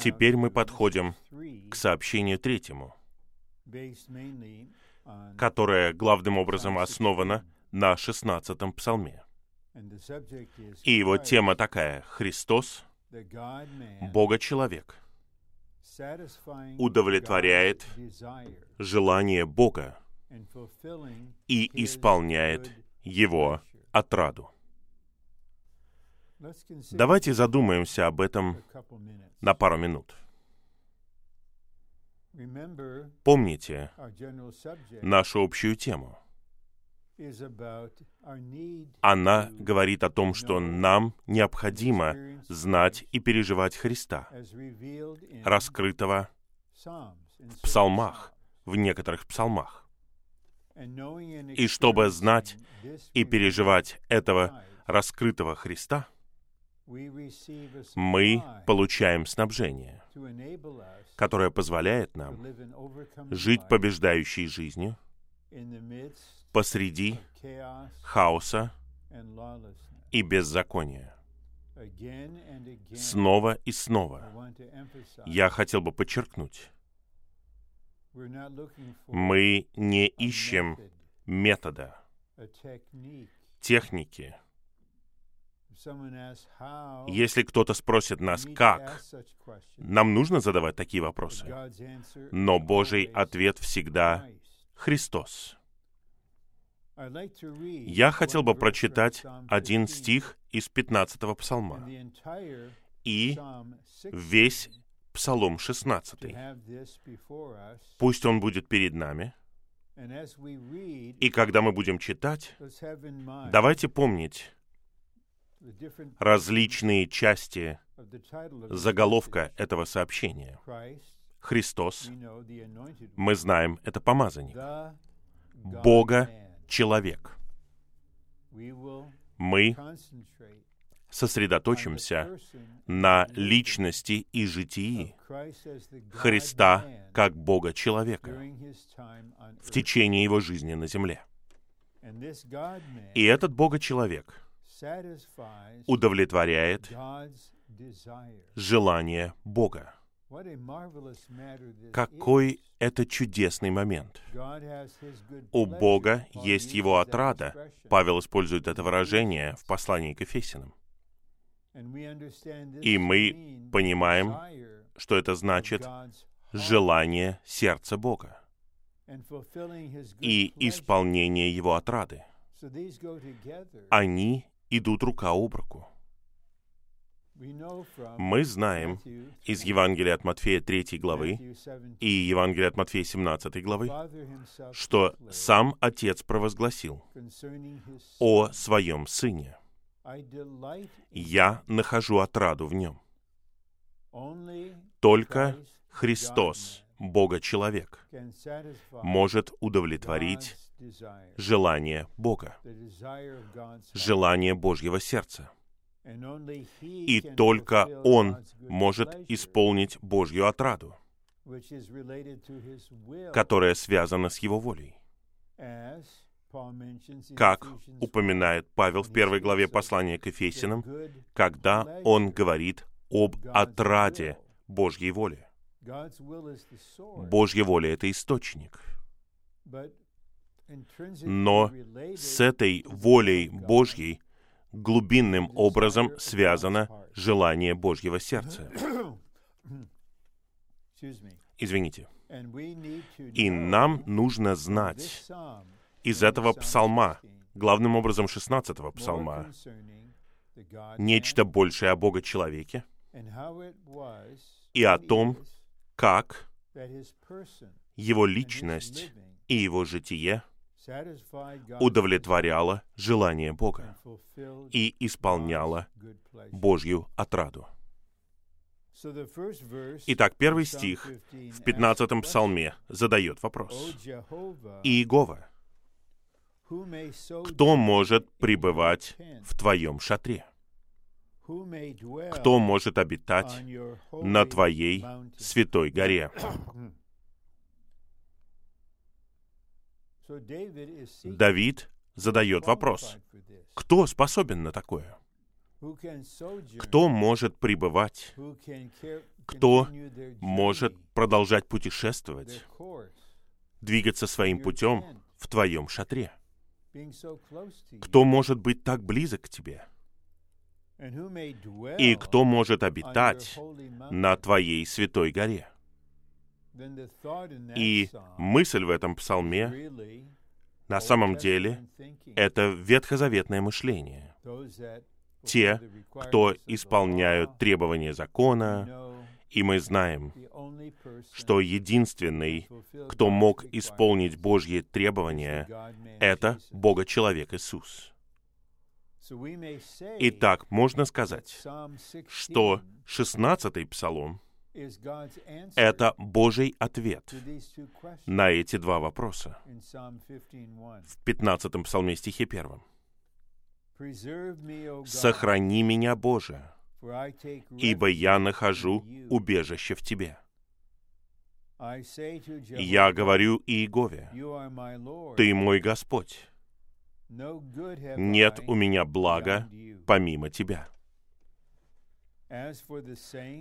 Теперь мы подходим к сообщению третьему, которое главным образом основано на 16-м псалме. И его тема такая — Христос, Бога-человек, удовлетворяет желание Бога и исполняет его отраду. Давайте задумаемся об этом на пару минут. Помните нашу общую тему. Она говорит о том, что нам необходимо знать и переживать Христа, раскрытого в псалмах, в некоторых псалмах. И чтобы знать и переживать этого раскрытого Христа, мы получаем снабжение, которое позволяет нам жить побеждающей жизнью посреди хаоса и беззакония. Снова и снова я хотел бы подчеркнуть, мы не ищем метода, техники. Если кто-то спросит нас, как, нам нужно задавать такие вопросы. Но Божий ответ всегда Христос. Я хотел бы прочитать один стих из 15-го псалма и весь Псалом 16. Пусть он будет перед нами. И когда мы будем читать, давайте помнить различные части заголовка этого сообщения. Христос, мы знаем, это помазанник. Бога человек. Мы сосредоточимся на личности и житии Христа как Бога-человека в течение его жизни на земле. И этот Бога-человек удовлетворяет желание Бога. Какой это чудесный момент. У Бога есть Его отрада. Павел использует это выражение в послании к Ефесиным. И мы понимаем, что это значит желание сердца Бога и исполнение Его отрады. Они идут рука об руку. Мы знаем из Евангелия от Матфея 3 главы и Евангелия от Матфея 17 главы, что сам Отец провозгласил о своем Сыне. Я нахожу отраду в нем. Только Христос, Бога-человек, может удовлетворить желание Бога, желание Божьего сердца. И только Он может исполнить Божью отраду, которая связана с Его волей. Как упоминает Павел в первой главе послания к Ефесиным, когда он говорит об отраде Божьей воли. Божья воля — это источник. Но с этой волей Божьей глубинным образом связано желание Божьего сердца. Извините. И нам нужно знать из этого псалма, главным образом 16-го псалма, нечто большее о Бога-человеке и о том, как его личность и его житие удовлетворяло желание Бога и исполняло Божью отраду. Итак, первый стих в 15-м псалме задает вопрос. «Иегова, кто может пребывать в твоем шатре? Кто может обитать на твоей святой горе?» Давид задает вопрос, кто способен на такое? Кто может пребывать? Кто может продолжать путешествовать, двигаться своим путем в твоем шатре? Кто может быть так близок к тебе? И кто может обитать на твоей святой горе? И мысль в этом псалме на самом деле это ветхозаветное мышление. Те, кто исполняют требования закона, и мы знаем, что единственный, кто мог исполнить Божьи требования, это Бога-человек Иисус. Итак, можно сказать, что 16-й псалом — это Божий ответ на эти два вопроса. В 15-м псалме стихе 1. «Сохрани меня, Боже, ибо я нахожу убежище в Тебе». Я говорю Иегове, «Ты мой Господь, нет у меня блага помимо Тебя».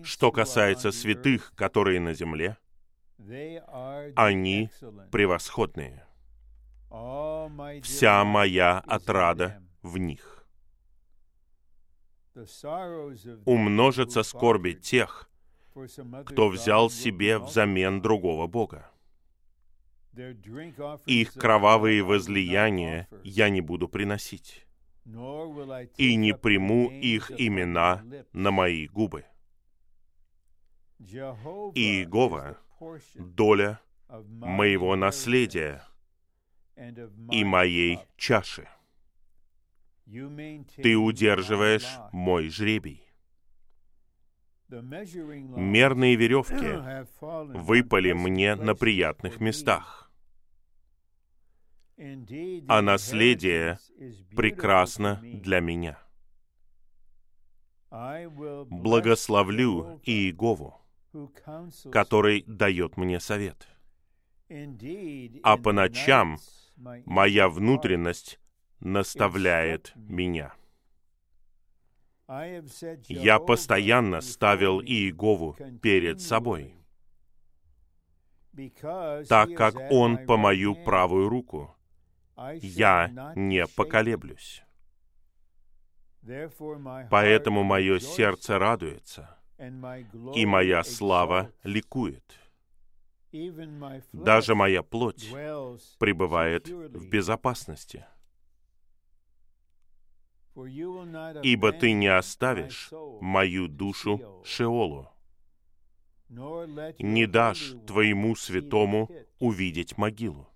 Что касается святых, которые на земле, они превосходные. Вся моя отрада в них. Умножатся скорби тех, кто взял себе взамен другого Бога. Их кровавые возлияния я не буду приносить, и не приму их имена на мои губы. Иегова — доля моего наследия и моей чаши. Ты удерживаешь мой жребий. Мерные веревки выпали мне на приятных местах, а наследие прекрасно для меня. Благословлю Иегову, который дает мне совет. А по ночам моя внутренность наставляет меня. Я постоянно ставил Иегову перед собой, так как Он по мою правую руку. Я не поколеблюсь. Поэтому мое сердце радуется, и моя слава ликует. Даже моя плоть пребывает в безопасности — ибо ты не оставишь мою душу Шеолу, не дашь твоему святому увидеть могилу.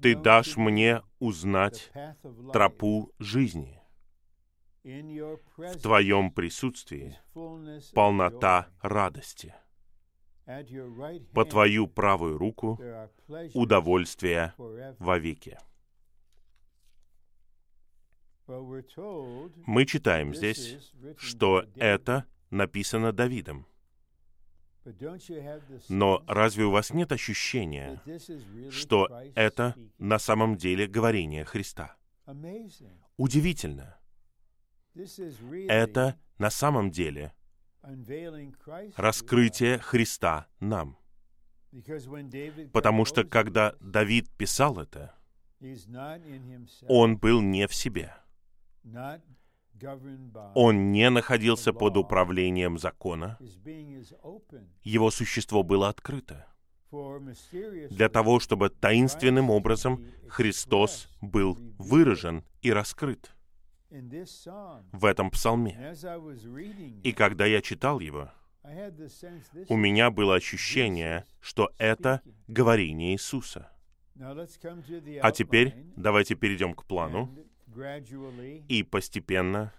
Ты дашь мне узнать тропу жизни. В твоем присутствии полнота радости. По твою правую руку удовольствие вовеки. Мы читаем здесь, что это написано Давидом. Но разве у вас нет ощущения, что это на самом деле говорение Христа? Удивительно. Это на самом деле раскрытие Христа нам. Потому что когда Давид писал это, он был не в себе. Он не находился под управлением закона. Его существо было открыто. для того, чтобы таинственным образом Христос был выражен и раскрыт. в этом псалме. И когда я читал его, у меня было ощущение, что это говорение Иисуса. А теперь давайте перейдем к плану и постепенно,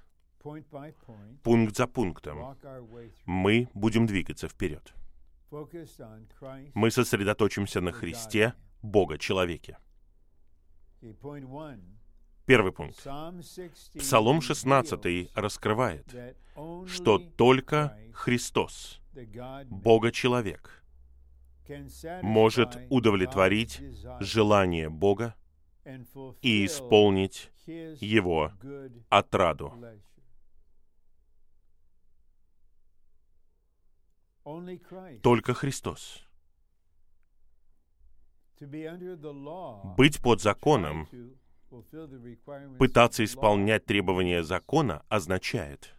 пункт за пунктом, мы будем двигаться вперед. Мы сосредоточимся на Христе, Бога-человеке. Первый пункт. Псалом 16 раскрывает, что только Христос, Бога-человек, может удовлетворить желание Бога и исполнить Его отраду. Только Христос. Быть под законом, пытаться исполнять требования закона означает,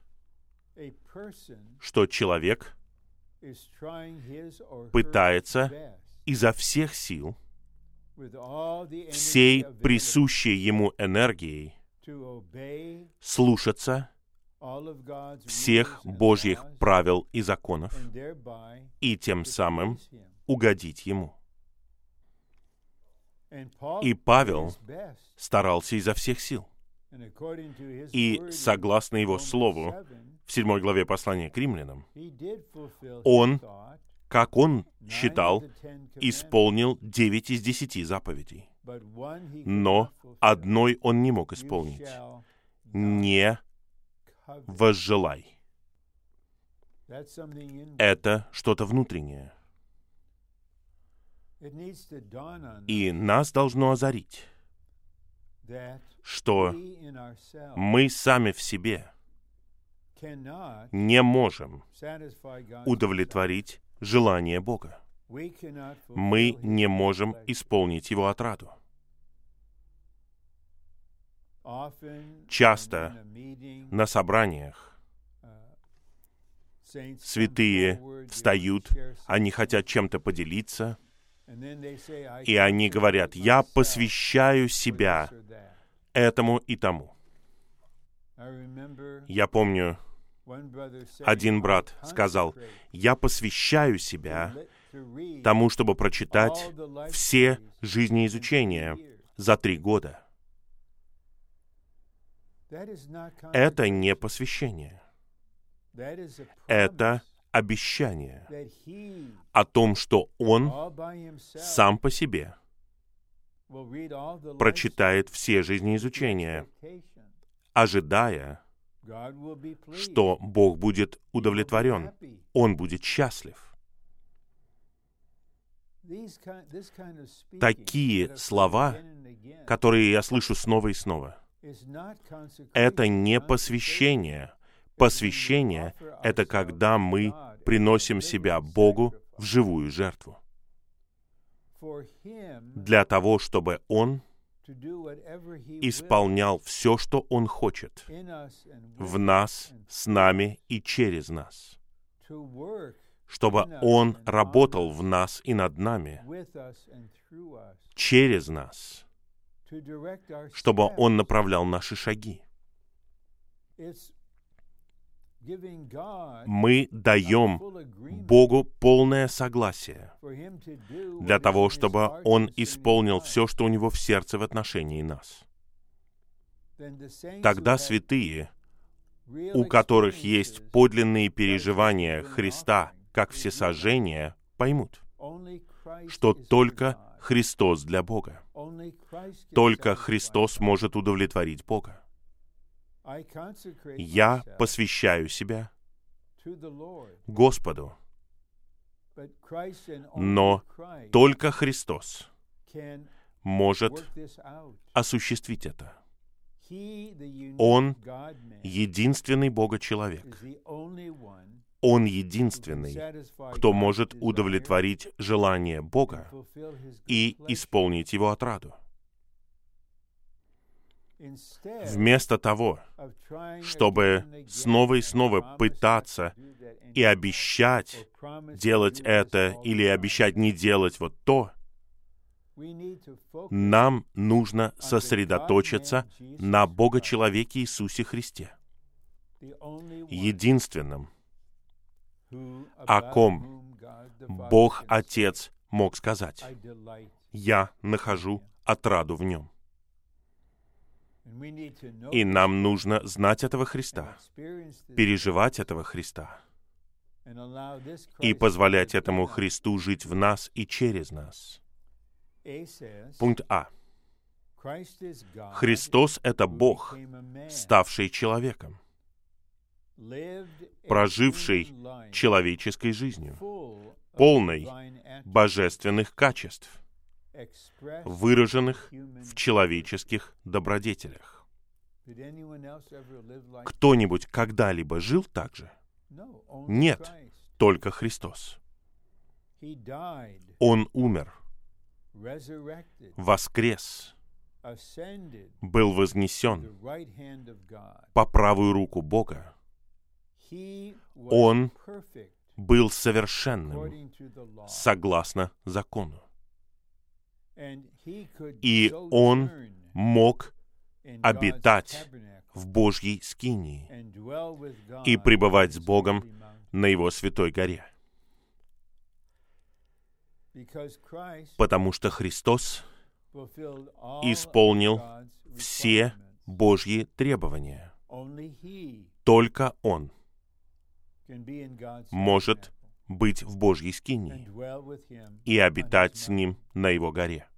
что человек пытается изо всех сил, всей присущей ему энергией, слушаться всех Божьих правил и законов и тем самым угодить Ему. И Павел старался изо всех сил. И согласно его слову, в седьмой главе послания к римлянам, он, как он считал, исполнил девять из десяти заповедей. Но одной он не мог исполнить. Не возжелай. Это что-то внутреннее. И нас должно озарить, что мы сами в себе не можем удовлетворить желание Бога. Мы не можем исполнить Его отраду. Часто на собраниях святые встают, они хотят чем-то поделиться, и они говорят, я посвящаю себя этому и тому. Я помню, один брат сказал, я посвящаю себя тому, чтобы прочитать все жизнеизучения за три года. Это не посвящение. Это обещание о том, что Он сам по себе прочитает все жизнеизучения, ожидая, что Бог будет удовлетворен, Он будет счастлив. Такие слова, которые я слышу снова и снова, это не посвящение. Посвящение — это когда мы приносим себя Богу в живую жертву. Для того, чтобы Он исполнял все, что Он хочет в нас, с нами и через нас. Чтобы Он работал в нас и над нами, через нас, чтобы Он направлял наши шаги. Мы даем Богу полное согласие для того, чтобы Он исполнил все, что у Него в сердце в отношении нас. Тогда святые, у которых есть подлинные переживания Христа как всесожжения, поймут, что только Христос для Бога. Только Христос может удовлетворить Бога. Я посвящаю себя Господу. Но только Христос может осуществить это. Он единственный Бога-человек. Он единственный, кто может удовлетворить желание Бога и исполнить его отраду. Вместо того, чтобы снова и снова пытаться и обещать делать это или обещать не делать вот то, нам нужно сосредоточиться на Бога-человеке Иисусе Христе, единственном, о ком Бог Отец мог сказать, «Я нахожу отраду в нем». И нам нужно знать этого Христа, переживать этого Христа и позволять этому Христу жить в нас и через нас. Пункт А. Христос — это Бог, ставший человеком, проживший человеческой жизнью, полной божественных качеств, выраженных в человеческих добродетелях. Кто-нибудь когда-либо жил так же? Нет, только Христос. Он умер, воскрес, был вознесен по правую руку Бога. Он был совершенным согласно закону. И он мог обитать в Божьей скинии и пребывать с Богом на Его святой горе. Потому что Христос исполнил все Божьи требования. Только Он может быть в Божьей скинии и обитать с Ним на Его горе.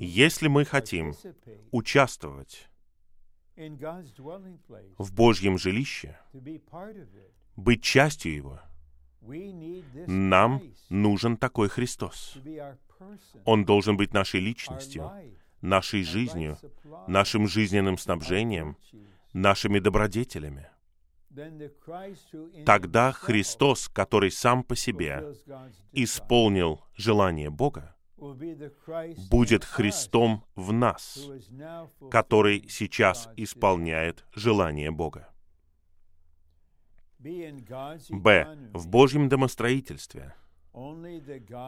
Если мы хотим участвовать в Божьем жилище, быть частью его, нам нужен такой Христос. Он должен быть нашей личностью, нашей жизнью, нашим жизненным снабжением, нашими добродетелями. Тогда Христос, который сам по себе исполнил желание Бога, будет Христом в нас, который сейчас исполняет желание Бога. Б. В Божьем домостроительстве.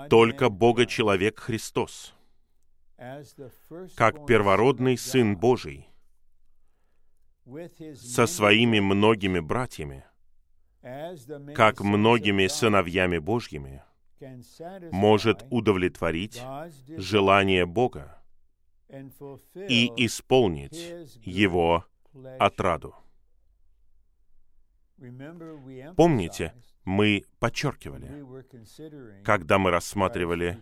Только Бога-человек Христос, как первородный Сын Божий, со своими многими братьями, как многими сыновьями Божьими, может удовлетворить желание Бога и исполнить Его отраду. Помните, мы подчеркивали, когда мы рассматривали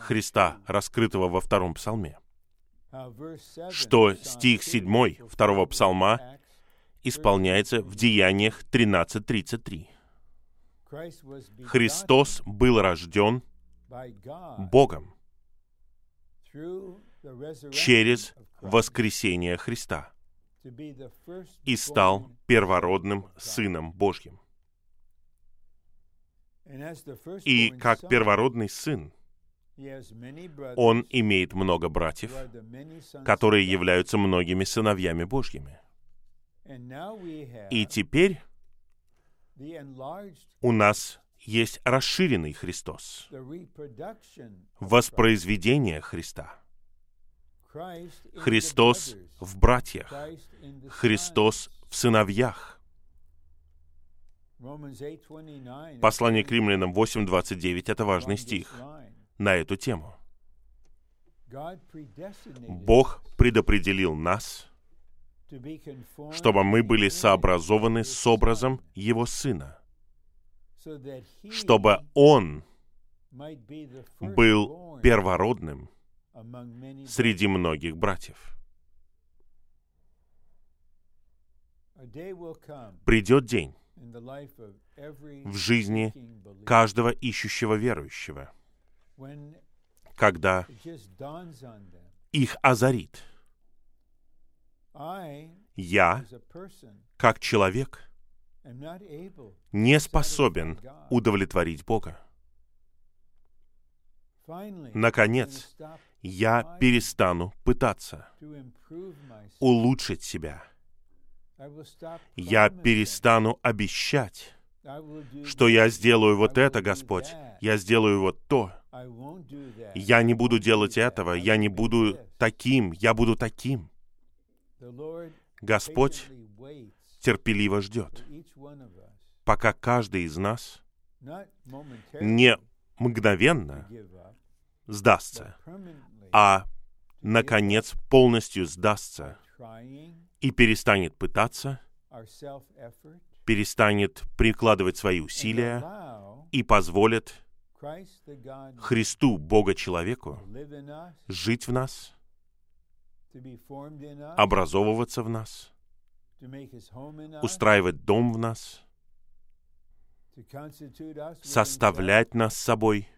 Христа, раскрытого во втором псалме, что стих 7 второго псалма исполняется в Деяниях 13.33. Христос был рожден Богом через воскресение Христа и стал первородным Сыном Божьим. И как первородный Сын, он имеет много братьев, которые являются многими сыновьями Божьими. И теперь у нас есть расширенный Христос, воспроизведение Христа. Христос в братьях, Христос в сыновьях. Послание к римлянам 8.29 — это важный стих на эту тему. Бог предопределил нас, чтобы мы были сообразованы с образом Его Сына, чтобы Он был первородным среди многих братьев. Придет день в жизни каждого ищущего верующего, когда их озарит. Я, как человек, не способен удовлетворить Бога. Наконец, я перестану пытаться улучшить себя. Я перестану обещать, что я сделаю вот это, Господь, я сделаю вот то. Я не буду делать этого, я не буду таким, я буду таким. Господь терпеливо ждет, пока каждый из нас не мгновенно сдастся, а, наконец, полностью сдастся и перестанет пытаться, перестанет прикладывать свои усилия и позволит Христу, Бога-человеку, жить в нас, образовываться в нас, устраивать дом в нас, составлять нас собой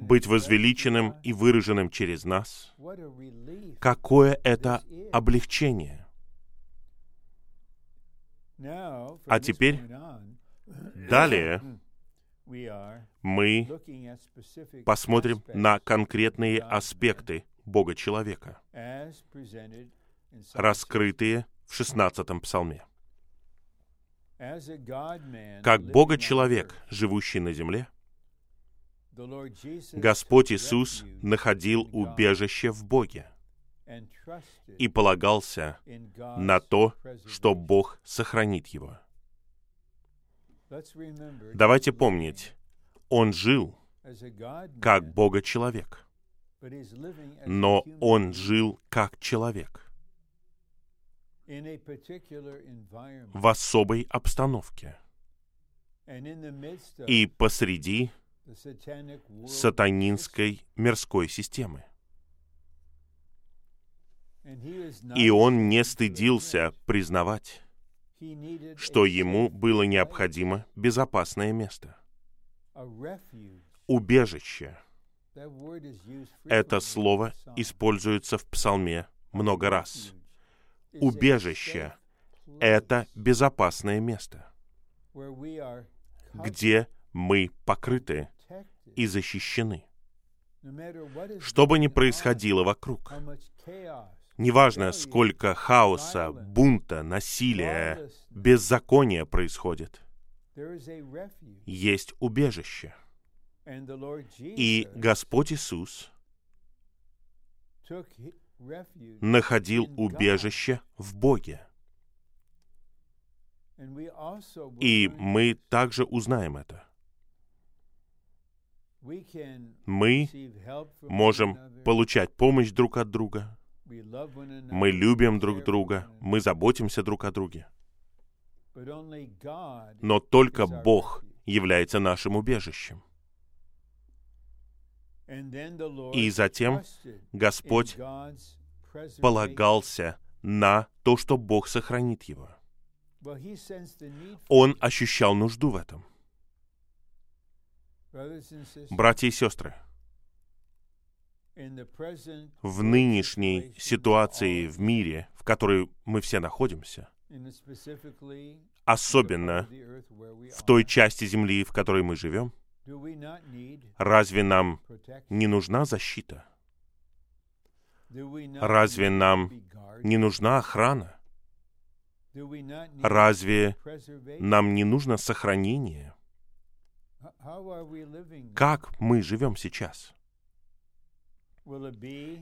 быть возвеличенным и выраженным через нас. Какое это облегчение! А теперь, далее, мы посмотрим на конкретные аспекты Бога-человека, раскрытые в 16 псалме. Как Бога-человек, живущий на земле, Господь Иисус находил убежище в Боге и полагался на то, что Бог сохранит его. Давайте помнить, Он жил как Бога-человек, но Он жил как человек в особой обстановке. И посреди сатанинской мирской системы. И он не стыдился признавать, что ему было необходимо безопасное место, убежище. Это слово используется в псалме много раз. Убежище — это безопасное место, где мы покрыты и защищены. Что бы ни происходило вокруг, неважно, сколько хаоса, бунта, насилия, беззакония происходит, есть убежище. И Господь Иисус находил убежище в Боге. И мы также узнаем это мы можем получать помощь друг от друга. Мы любим друг друга, мы заботимся друг о друге. Но только Бог является нашим убежищем. И затем Господь полагался на то, что Бог сохранит его. Он ощущал нужду в этом. Братья и сестры, в нынешней ситуации в мире, в которой мы все находимся, особенно в той части Земли, в которой мы живем, разве нам не нужна защита? Разве нам не нужна охрана? Разве нам не нужно сохранение? Как мы живем сейчас?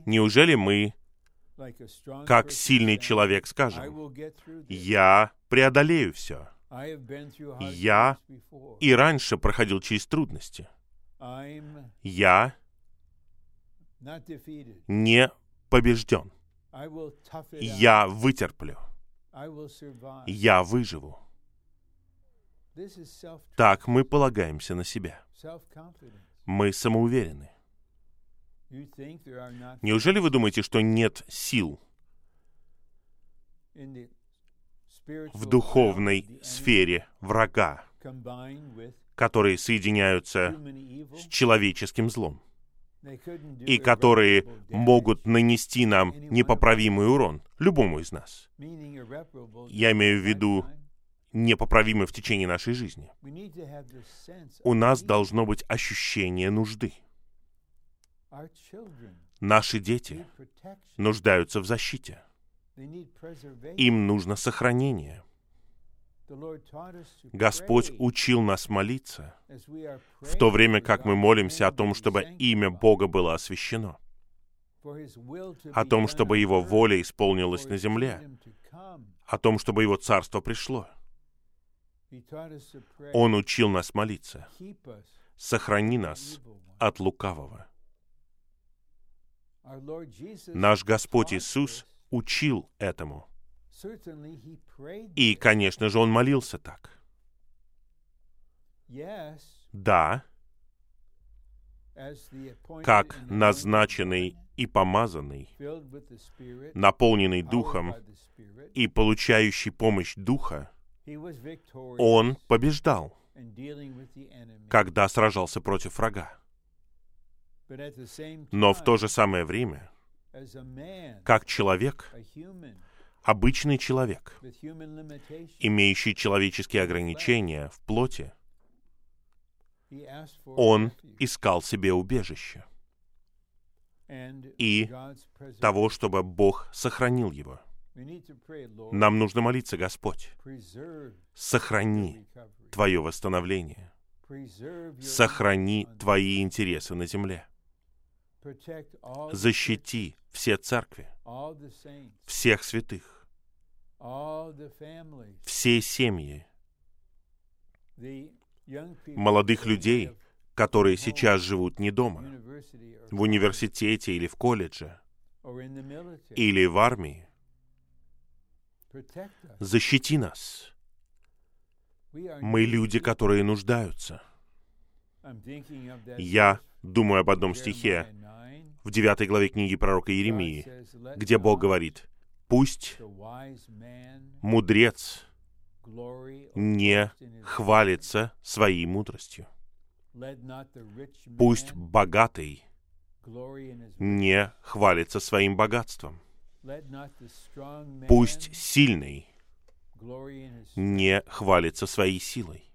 Неужели мы, как сильный человек, скажем, «Я преодолею все». Я и раньше проходил через трудности. Я не побежден. Я вытерплю. Я выживу. Так мы полагаемся на себя. Мы самоуверены. Неужели вы думаете, что нет сил в духовной сфере врага, которые соединяются с человеческим злом и которые могут нанести нам непоправимый урон, любому из нас? Я имею в виду непоправимы в течение нашей жизни. У нас должно быть ощущение нужды. Наши дети нуждаются в защите. Им нужно сохранение. Господь учил нас молиться, в то время как мы молимся о том, чтобы имя Бога было освящено, о том, чтобы Его воля исполнилась на земле, о том, чтобы Его царство пришло — он учил нас молиться. Сохрани нас от лукавого. Наш Господь Иисус учил этому. И, конечно же, Он молился так. Да, как назначенный и помазанный, наполненный Духом и получающий помощь Духа, он побеждал. когда сражался против врага. Но в то же самое время, как человек, обычный человек, имеющий человеческие ограничения в плоти, он искал себе убежище и того, чтобы Бог сохранил его. Нам нужно молиться, Господь, сохрани Твое восстановление, сохрани Твои интересы на земле, защити все церкви, всех святых, все семьи, молодых людей, которые сейчас живут не дома, в университете или в колледже, или в армии. Защити нас. Мы люди, которые нуждаются. Я думаю об одном стихе в девятой главе книги пророка Иеремии, где Бог говорит, «Пусть мудрец не хвалится своей мудростью. Пусть богатый не хвалится своим богатством. Пусть сильный не хвалится своей силой.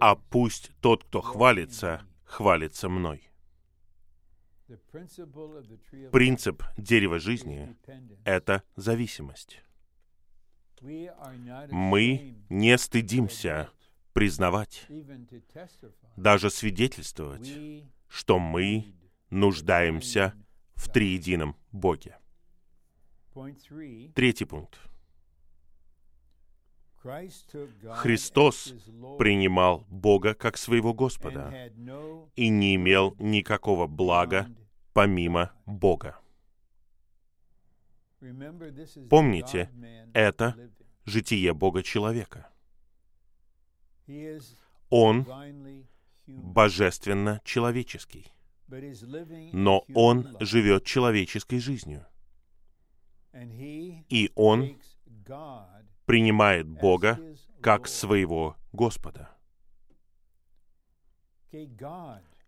А пусть тот, кто хвалится, хвалится мной. Принцип дерева жизни — это зависимость. Мы не стыдимся признавать, даже свидетельствовать, что мы нуждаемся в триедином Боге. Третий пункт. Христос принимал Бога как своего Господа и не имел никакого блага помимо Бога. Помните, это житие Бога-человека. Он божественно-человеческий, но он живет человеческой жизнью. И он принимает Бога как своего Господа.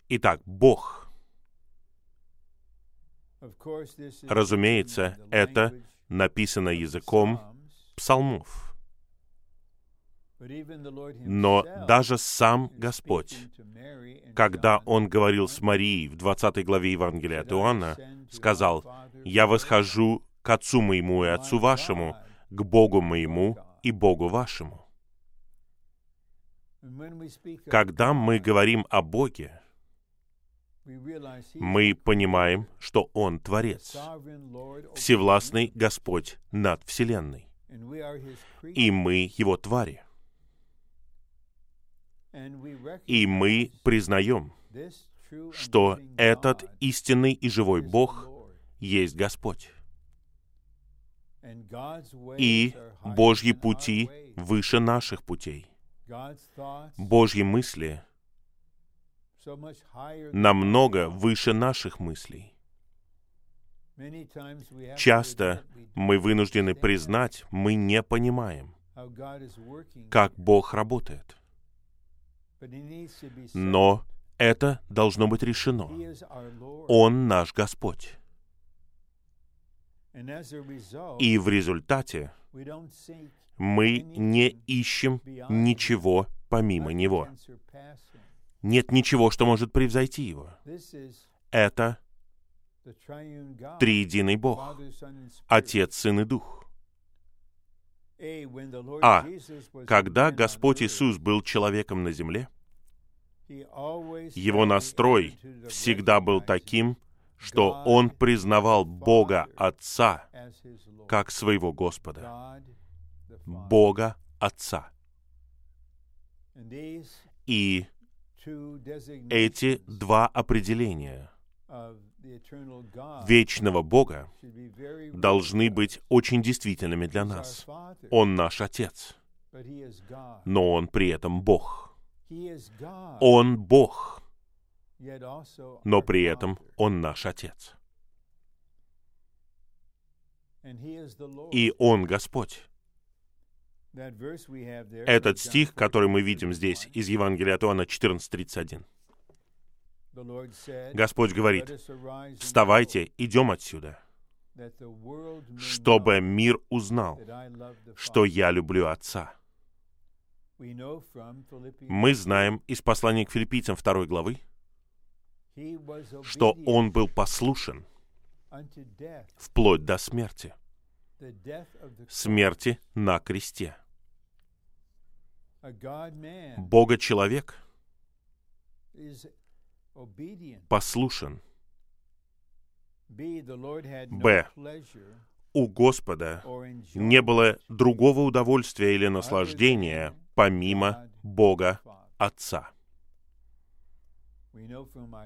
Итак, Бог — Разумеется, это написано языком псалмов. Но даже сам Господь, когда Он говорил с Марией в 20 главе Евангелия от Иоанна, сказал, «Я восхожу к Отцу моему и Отцу вашему, к Богу моему и Богу вашему». Когда мы говорим о Боге, мы понимаем, что Он Творец, Всевластный Господь над Вселенной, и мы Его твари. И мы признаем, что этот истинный и живой Бог есть Господь. И Божьи пути выше наших путей. Божьи мысли намного выше наших мыслей. Часто мы вынуждены признать, мы не понимаем, как Бог работает. Но это должно быть решено. Он наш Господь. И в результате мы не ищем ничего помимо Него. Нет ничего, что может превзойти его. Это триединый Бог, Отец, Сын и Дух. А когда Господь Иисус был человеком на земле, его настрой всегда был таким, что он признавал Бога Отца как своего Господа. Бога Отца. И эти два определения вечного Бога должны быть очень действительными для нас. Он наш Отец, но Он при этом Бог. Он Бог, но при этом Он наш Отец. И Он Господь. Этот стих, который мы видим здесь из Евангелия от Иоанна 14.31. Господь говорит, «Вставайте, идем отсюда, чтобы мир узнал, что я люблю Отца». Мы знаем из послания к филиппийцам 2 главы, что он был послушен вплоть до смерти, смерти на кресте. Бога-человек послушен. Б. У Господа не было другого удовольствия или наслаждения, помимо Бога Отца.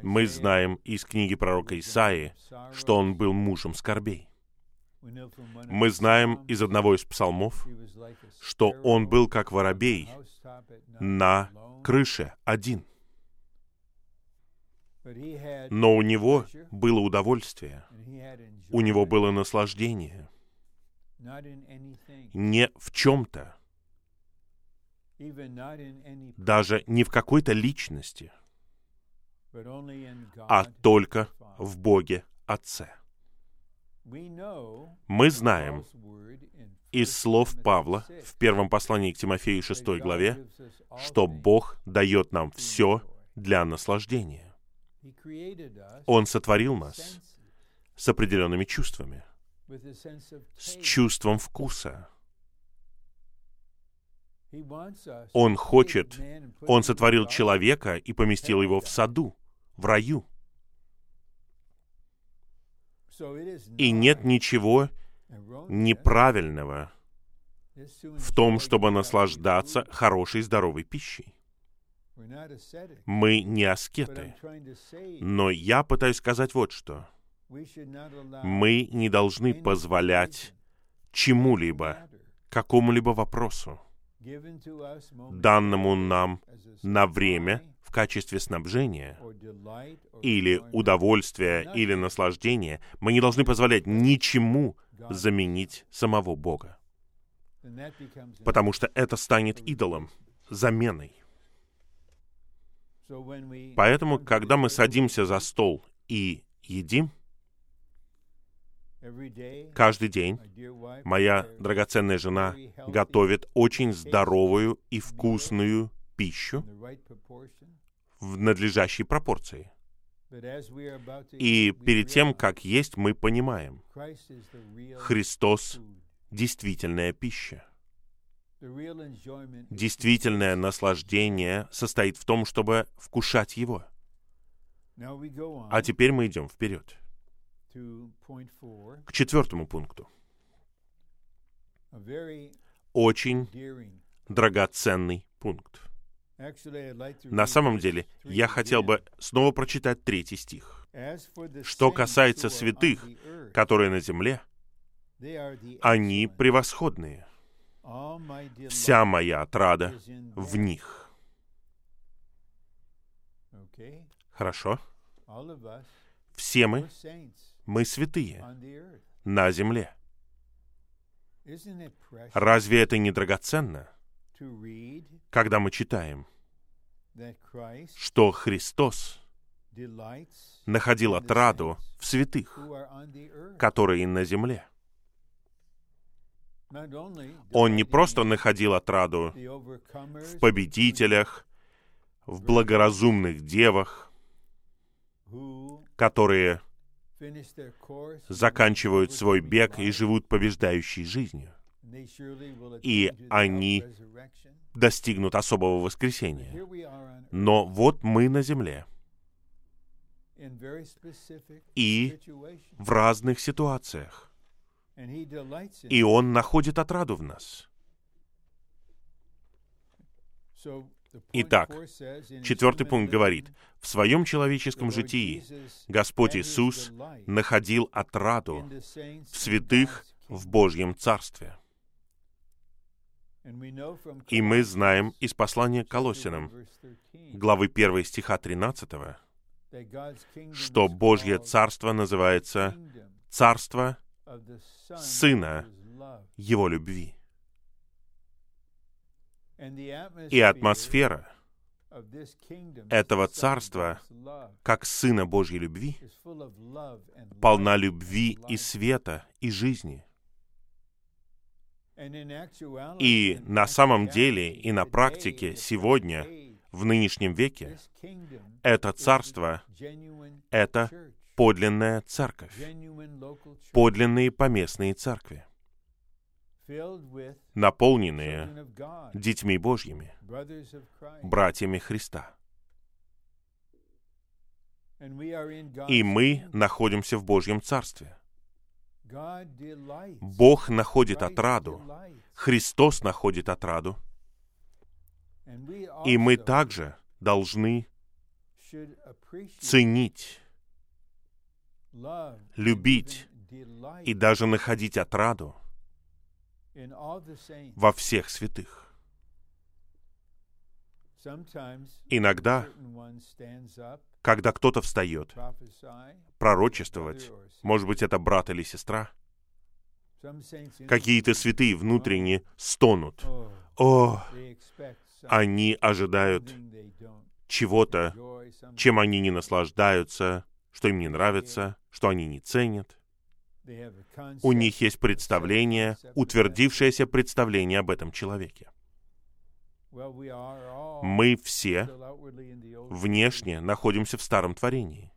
Мы знаем из книги пророка Исаии, что он был мужем скорбей. Мы знаем из одного из псалмов, что он был как воробей на крыше один. Но у него было удовольствие, у него было наслаждение. Не в чем-то, даже не в какой-то личности, а только в Боге Отце. Мы знаем из слов Павла в первом послании к Тимофею 6 главе, что Бог дает нам все для наслаждения. Он сотворил нас с определенными чувствами, с чувством вкуса. Он хочет, он сотворил человека и поместил его в саду, в раю. И нет ничего неправильного в том, чтобы наслаждаться хорошей здоровой пищей. Мы не аскеты. Но я пытаюсь сказать вот что. Мы не должны позволять чему-либо, какому-либо вопросу, данному нам на время в качестве снабжения или удовольствия или наслаждения, мы не должны позволять ничему заменить самого Бога. Потому что это станет идолом, заменой. Поэтому, когда мы садимся за стол и едим, каждый день моя драгоценная жена готовит очень здоровую и вкусную пищу в надлежащей пропорции. И перед тем, как есть, мы понимаем, Христос — действительная пища. Действительное наслаждение состоит в том, чтобы вкушать Его. А теперь мы идем вперед. К четвертому пункту. Очень драгоценный пункт. На самом деле, я хотел бы снова прочитать третий стих. Что касается святых, которые на земле, они превосходные. Вся моя отрада в них. Хорошо? Все мы, мы святые на земле. Разве это не драгоценно? когда мы читаем, что Христос находил отраду в святых, которые на земле. Он не просто находил отраду в победителях, в благоразумных девах, которые заканчивают свой бег и живут побеждающей жизнью и они достигнут особого воскресения. Но вот мы на земле. И в разных ситуациях. И Он находит отраду в нас. Итак, четвертый пункт говорит, в своем человеческом житии Господь Иисус находил отраду в святых в Божьем Царстве. И мы знаем из послания к Колосинам, главы 1 стиха 13, что Божье Царство называется Царство Сына Его любви. И атмосфера этого царства, как Сына Божьей любви, полна любви и света и жизни. И на самом деле, и на практике сегодня, в нынешнем веке, это царство — это подлинная церковь, подлинные поместные церкви, наполненные детьми Божьими, братьями Христа. И мы находимся в Божьем Царстве. Бог находит отраду, Христос находит отраду, и мы также должны ценить, любить и даже находить отраду во всех святых. Иногда, когда кто-то встает, пророчествовать, может быть, это брат или сестра, какие-то святые внутренне стонут. О, они ожидают чего-то, чем они не наслаждаются, что им не нравится, что они не ценят. У них есть представление, утвердившееся представление об этом человеке. Мы все внешне находимся в старом творении.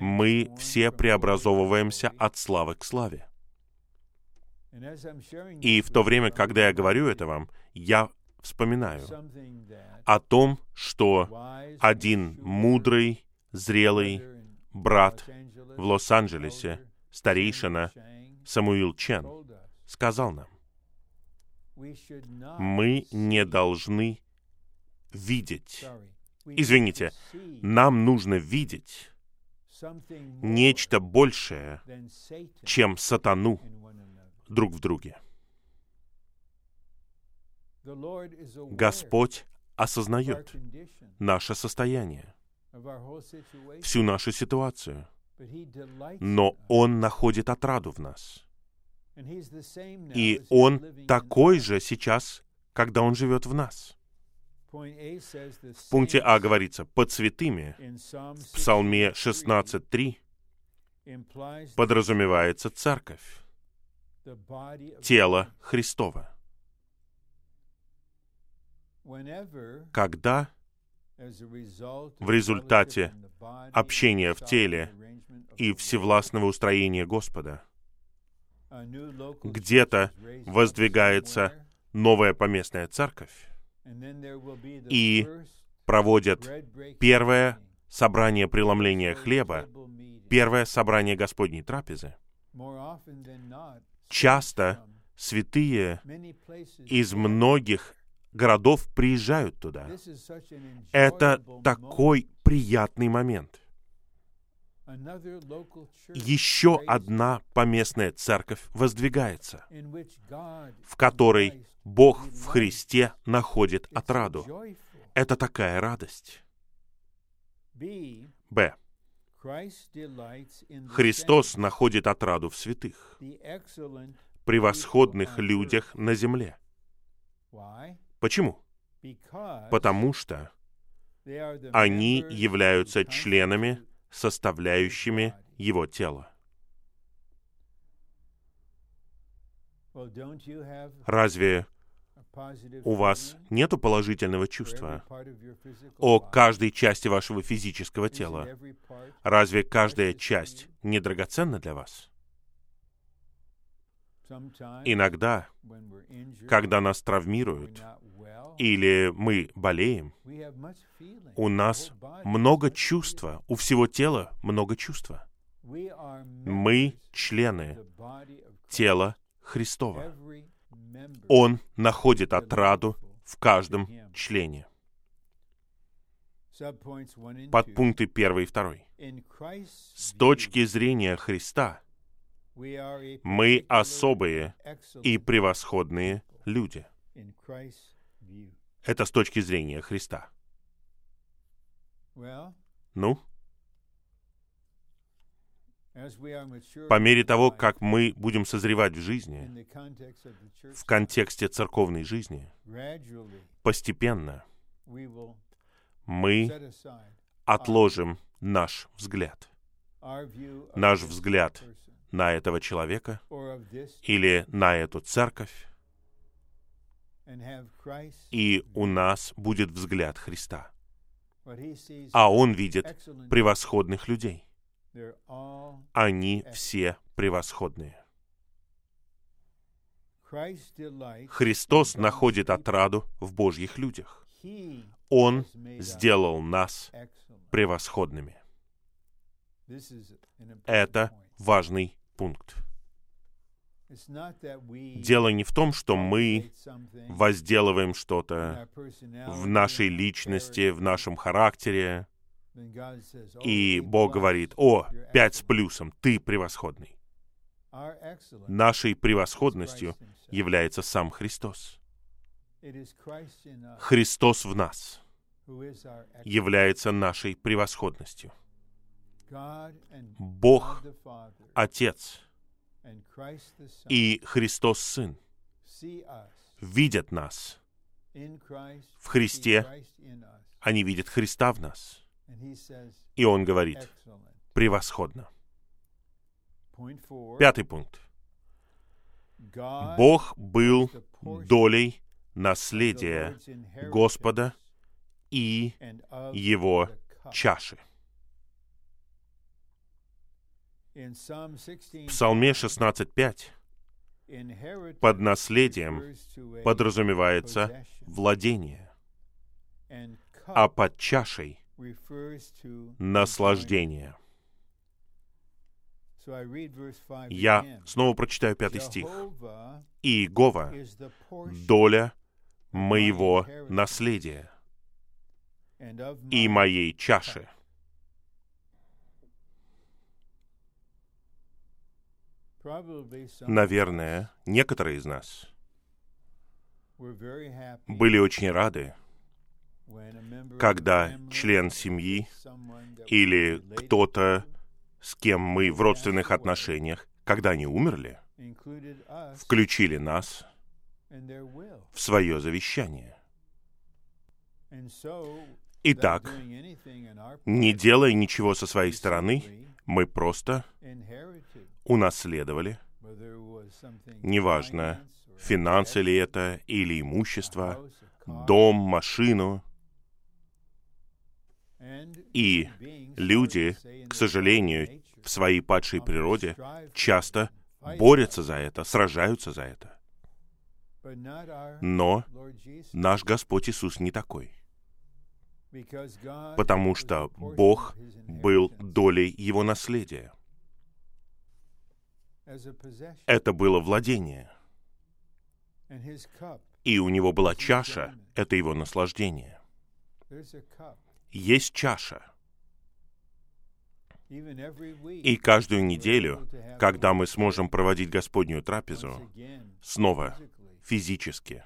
Мы все преобразовываемся от славы к славе. И в то время, когда я говорю это вам, я вспоминаю о том, что один мудрый, зрелый брат в Лос-Анджелесе, старейшина Самуил Чен, сказал нам, мы не должны видеть. Извините, нам нужно видеть нечто большее, чем сатану друг в друге. Господь осознает наше состояние, всю нашу ситуацию, но Он находит отраду в нас. И Он такой же сейчас, когда Он живет в нас. В пункте А говорится, под святыми в Псалме 16.3 подразумевается церковь, тело Христова. Когда в результате общения в теле и всевластного устроения Господа где-то воздвигается новая поместная церковь, и проводят первое собрание преломления хлеба, первое собрание Господней трапезы. Часто святые из многих городов приезжают туда. Это такой приятный момент. Еще одна поместная церковь воздвигается, в которой Бог в Христе находит отраду. Это такая радость. Б. Христос находит отраду в святых, превосходных людях на земле. Почему? Потому что они являются членами, составляющими Его тело. Разве у вас нет положительного чувства о каждой части вашего физического тела? Разве каждая часть не драгоценна для вас? Иногда, когда нас травмируют, или мы болеем, у нас много чувства, у всего тела много чувства. Мы члены тела Христова. Он находит отраду в каждом члене. Подпункты 1 и 2. С точки зрения Христа, мы особые и превосходные люди. Это с точки зрения Христа. Ну? По мере того, как мы будем созревать в жизни, в контексте церковной жизни, постепенно мы отложим наш взгляд. Наш взгляд на этого человека или на эту церковь, и у нас будет взгляд Христа. А Он видит превосходных людей. Они все превосходные. Христос находит отраду в Божьих людях. Он сделал нас превосходными. Это важный пункт. Дело не в том, что мы возделываем что-то в нашей личности, в нашем характере, и Бог говорит, «О, пять с плюсом, ты превосходный». Нашей превосходностью является сам Христос. Христос в нас является нашей превосходностью. Бог, Отец и Христос Сын видят нас в Христе, они видят Христа в нас. И Он говорит, превосходно. Пятый пункт. Бог был долей наследия Господа и Его чаши. В Псалме 16.5 под наследием подразумевается владение, а под чашей — наслаждение. Я снова прочитаю пятый стих. «И Иегова — доля моего наследия и моей чаши». Наверное, некоторые из нас были очень рады, когда член семьи или кто-то, с кем мы в родственных отношениях, когда они умерли, включили нас в свое завещание. Итак, не делая ничего со своей стороны, мы просто унаследовали, неважно, финансы ли это или имущество, дом, машину. И люди, к сожалению, в своей падшей природе часто борются за это, сражаются за это. Но наш Господь Иисус не такой. Потому что Бог был долей Его наследия. Это было владение. И у него была чаша, это его наслаждение. Есть чаша. И каждую неделю, когда мы сможем проводить Господнюю трапезу, снова физически,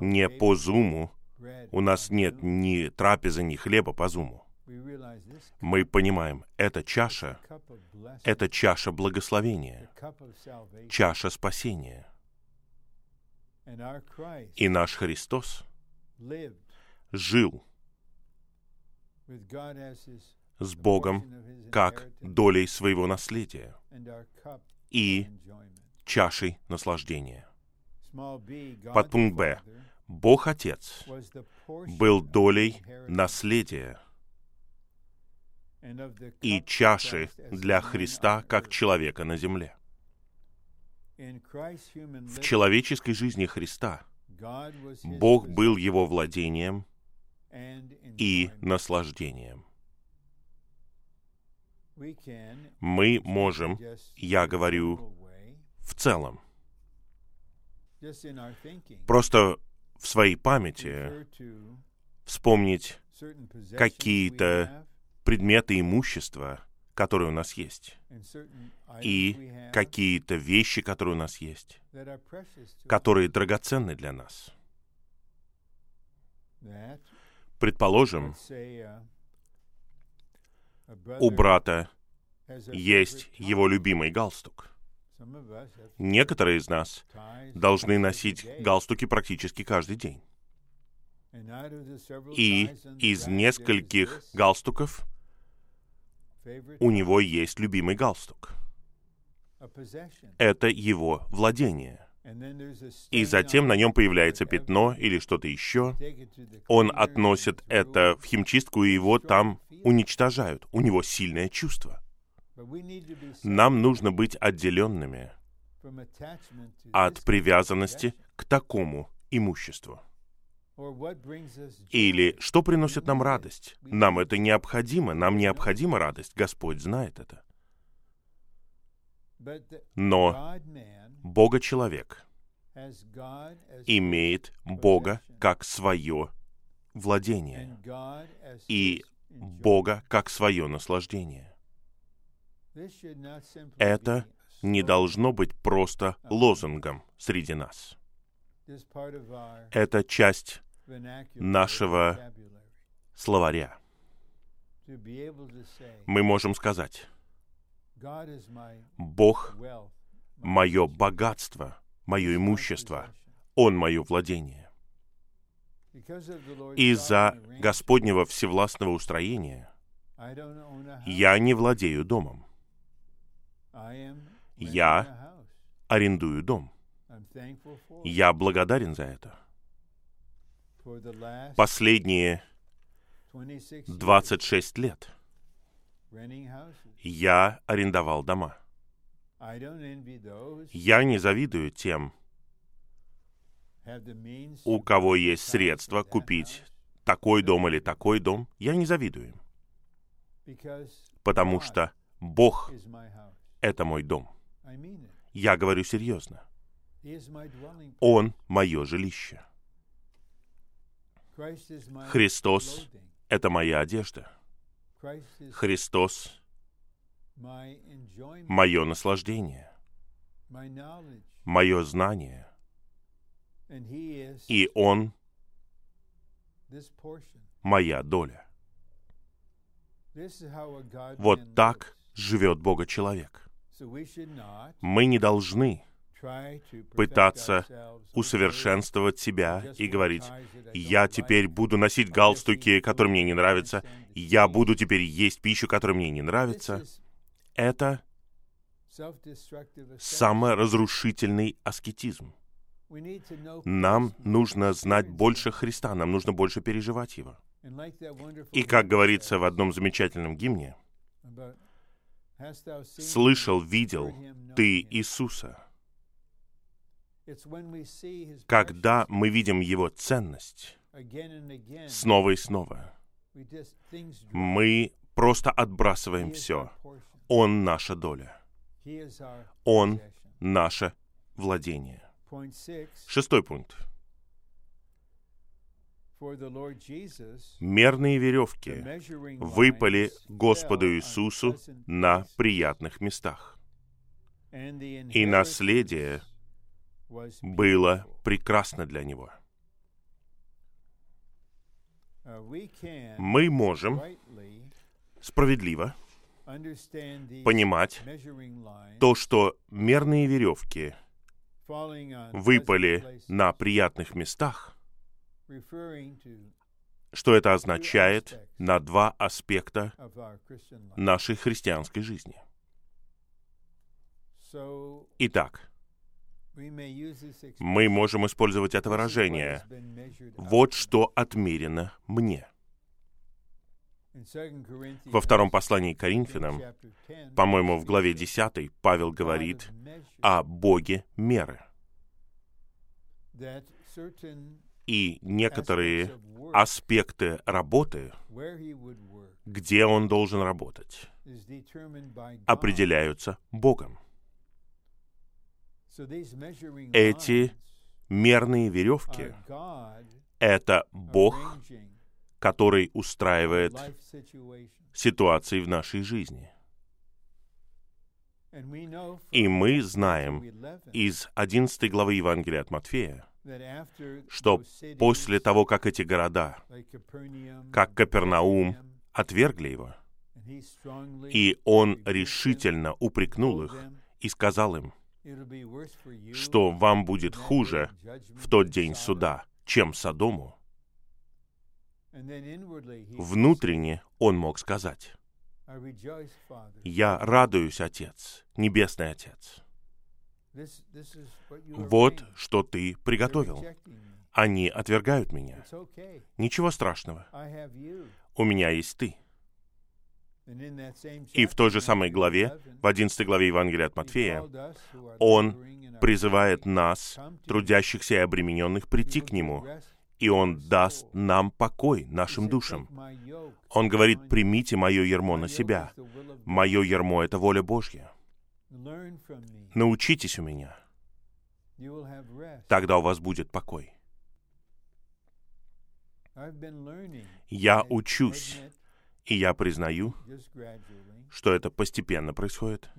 не по зуму, у нас нет ни трапезы, ни хлеба по зуму мы понимаем, эта чаша — это чаша благословения, чаша спасения. И наш Христос жил с Богом как долей своего наследия и чашей наслаждения. Подпункт Б. Бог Отец был долей наследия и чаши для Христа как человека на земле. В человеческой жизни Христа Бог был его владением и наслаждением. Мы можем, я говорю, в целом, просто в своей памяти вспомнить какие-то предметы имущества, которые у нас есть, и какие-то вещи, которые у нас есть, которые драгоценны для нас. Предположим, у брата есть его любимый галстук. Некоторые из нас должны носить галстуки практически каждый день. И из нескольких галстуков у него есть любимый галстук. Это его владение. И затем на нем появляется пятно или что-то еще. Он относит это в химчистку, и его там уничтожают. У него сильное чувство. Нам нужно быть отделенными от привязанности к такому имуществу. Или что приносит нам радость? Нам это необходимо, нам необходима радость. Господь знает это. Но Бога-человек имеет Бога как свое владение и Бога как свое наслаждение. Это не должно быть просто лозунгом среди нас. Это часть нашего словаря. Мы можем сказать, Бог — мое богатство, мое имущество, Он — мое владение. Из-за Господнего всевластного устроения я не владею домом. Я арендую дом. Я благодарен за это. Последние 26 лет я арендовал дома. Я не завидую тем, у кого есть средства купить такой дом или такой дом. Я не завидую им. Потому что Бог — это мой дом. Я говорю серьезно. Он — мое жилище. Христос — это моя одежда. Христос — мое наслаждение, мое знание. И Он — моя доля. Вот так живет Бога человек. Мы не должны пытаться усовершенствовать себя и говорить, я теперь буду носить галстуки, которые мне не нравятся, я буду теперь есть пищу, которая мне не нравится. Это саморазрушительный аскетизм. Нам нужно знать больше Христа, нам нужно больше переживать Его. И как говорится в одном замечательном гимне, «Слышал, видел ты Иисуса». Когда мы видим Его ценность снова и снова, мы просто отбрасываем все. Он наша доля. Он наше владение. Шестой пункт. Мерные веревки выпали Господу Иисусу на приятных местах. И наследие было прекрасно для него. Мы можем справедливо понимать то, что мерные веревки выпали на приятных местах, что это означает на два аспекта нашей христианской жизни. Итак, мы можем использовать это выражение «вот что отмерено мне». Во втором послании к Коринфянам, по-моему, в главе 10, Павел говорит о Боге меры. И некоторые аспекты работы, где он должен работать, определяются Богом. Эти мерные веревки — это Бог, который устраивает ситуации в нашей жизни. И мы знаем из 11 главы Евангелия от Матфея, что после того, как эти города, как Капернаум, отвергли его, И он решительно упрекнул их и сказал им, что вам будет хуже в тот день суда, чем Содому. Внутренне он мог сказать, «Я радуюсь, Отец, Небесный Отец. Вот что ты приготовил. Они отвергают меня. Ничего страшного. У меня есть ты. И в той же самой главе, в 11 главе Евангелия от Матфея, Он призывает нас, трудящихся и обремененных, прийти к Нему, и Он даст нам покой нашим душам. Он говорит, примите мое ермо на себя. Мое ермо — это воля Божья. Научитесь у меня. Тогда у вас будет покой. Я учусь и я признаю, что это постепенно происходит.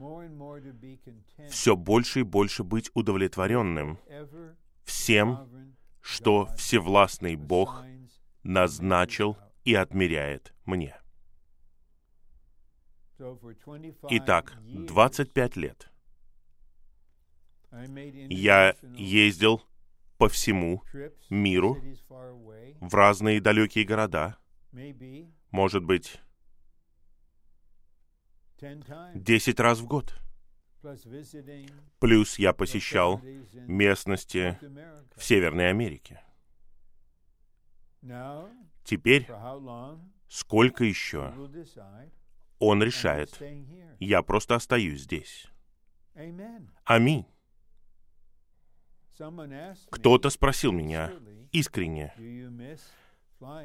Все больше и больше быть удовлетворенным всем, что Всевластный Бог назначил и отмеряет мне. Итак, 25 лет я ездил по всему миру в разные далекие города, может быть, десять раз в год. Плюс я посещал местности в Северной Америке. Теперь, сколько еще, он решает. Я просто остаюсь здесь. Аминь. Кто-то спросил меня искренне,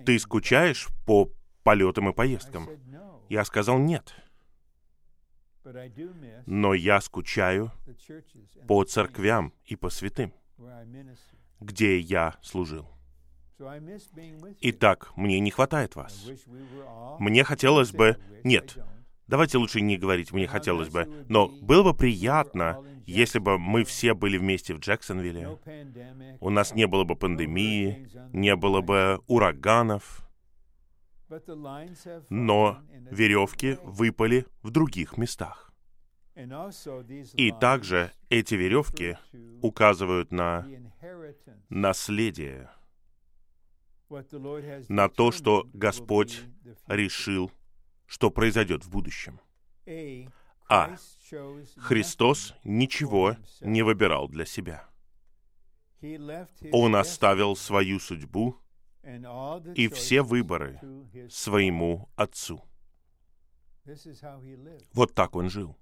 ты скучаешь по полетам и поездкам? Я сказал нет. Но я скучаю по церквям и по святым, где я служил. Итак, мне не хватает вас. Мне хотелось бы... Нет, давайте лучше не говорить «мне хотелось бы», но было бы приятно, если бы мы все были вместе в Джексонвилле. У нас не было бы пандемии, не было бы ураганов, но веревки выпали в других местах. И также эти веревки указывают на наследие, на то, что Господь решил, что произойдет в будущем. А. Христос ничего не выбирал для себя. Он оставил свою судьбу и все выборы своему Отцу. Вот так он жил.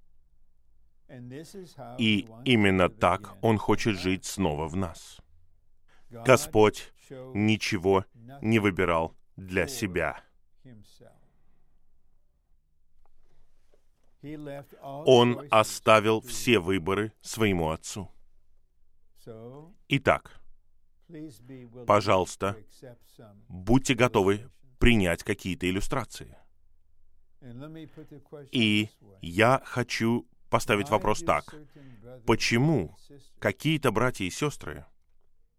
И именно так Он хочет жить снова в нас. Господь ничего не выбирал для себя. Он оставил все выборы своему Отцу. Итак, пожалуйста, будьте готовы принять какие-то иллюстрации. И я хочу поставить вопрос так. Почему какие-то братья и сестры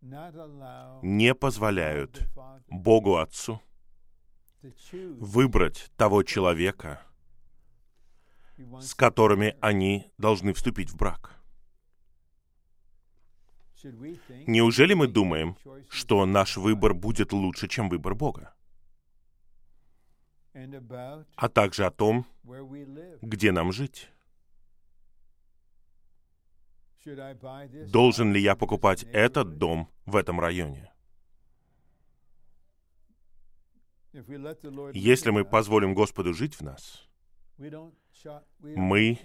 не позволяют Богу Отцу выбрать того человека, с которыми они должны вступить в брак? Неужели мы думаем, что наш выбор будет лучше, чем выбор Бога? А также о том, где нам жить. Должен ли я покупать этот дом в этом районе? Если мы позволим Господу жить в нас, мы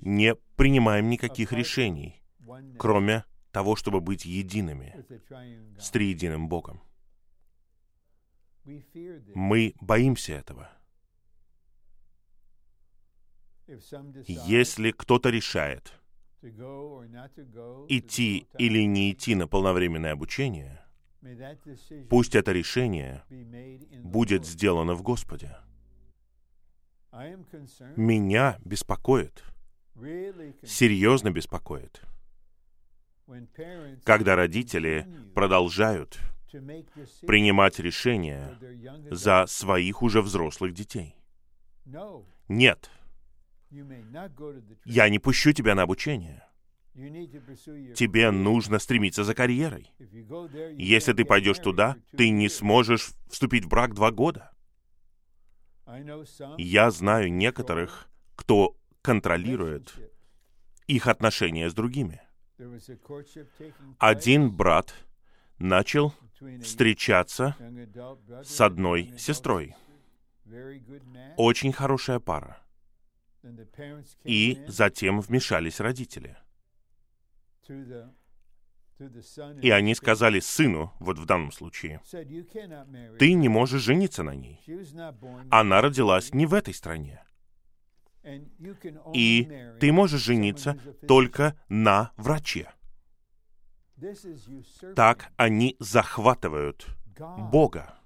не принимаем никаких решений, кроме того, чтобы быть едиными с триединым Богом. Мы боимся этого. Если кто-то решает идти или не идти на полновременное обучение, пусть это решение будет сделано в Господе. Меня беспокоит, серьезно беспокоит – когда родители продолжают принимать решения за своих уже взрослых детей. Нет, я не пущу тебя на обучение. Тебе нужно стремиться за карьерой. Если ты пойдешь туда, ты не сможешь вступить в брак два года. Я знаю некоторых, кто контролирует их отношения с другими. Один брат начал встречаться с одной сестрой. Очень хорошая пара. И затем вмешались родители. И они сказали сыну, вот в данном случае, ты не можешь жениться на ней. Она родилась не в этой стране. И ты можешь жениться только на враче. Так они захватывают Бога.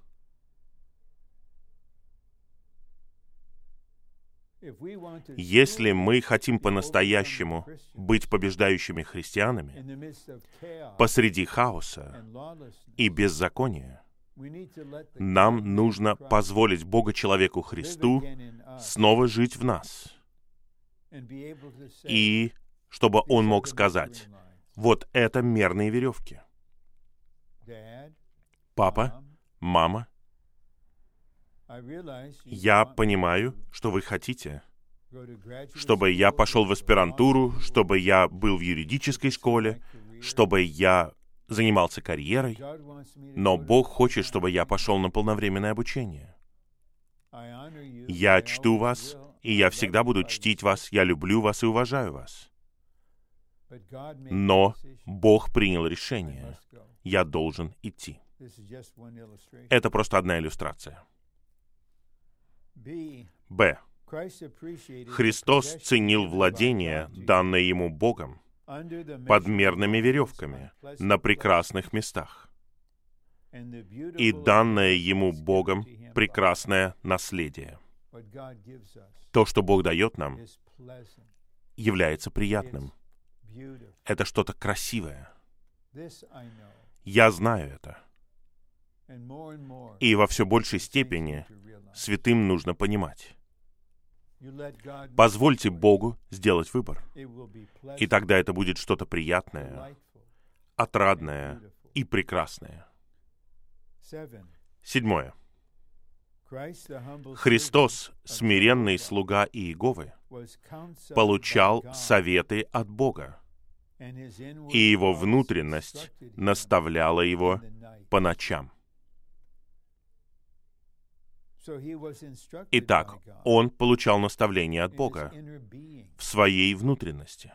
Если мы хотим по-настоящему быть побеждающими христианами посреди хаоса и беззакония, нам нужно позволить Бога человеку Христу снова жить в нас. И чтобы Он мог сказать, вот это мерные веревки. Папа, мама, я понимаю, что вы хотите, чтобы я пошел в аспирантуру, чтобы я был в юридической школе, чтобы я занимался карьерой, но Бог хочет, чтобы я пошел на полновременное обучение. Я чту вас, и я всегда буду чтить вас, я люблю вас и уважаю вас. Но Бог принял решение. Я должен идти. Это просто одна иллюстрация. Б. Христос ценил владение, данное ему Богом, под мерными веревками, на прекрасных местах. И данное ему Богом прекрасное наследие. То, что Бог дает нам, является приятным. Это что-то красивое. Я знаю это. И во все большей степени святым нужно понимать. Позвольте Богу сделать выбор. И тогда это будет что-то приятное, отрадное и прекрасное. Седьмое. Христос, смиренный слуга Иеговы, получал советы от Бога, и его внутренность наставляла его по ночам. Итак, он получал наставление от Бога в своей внутренности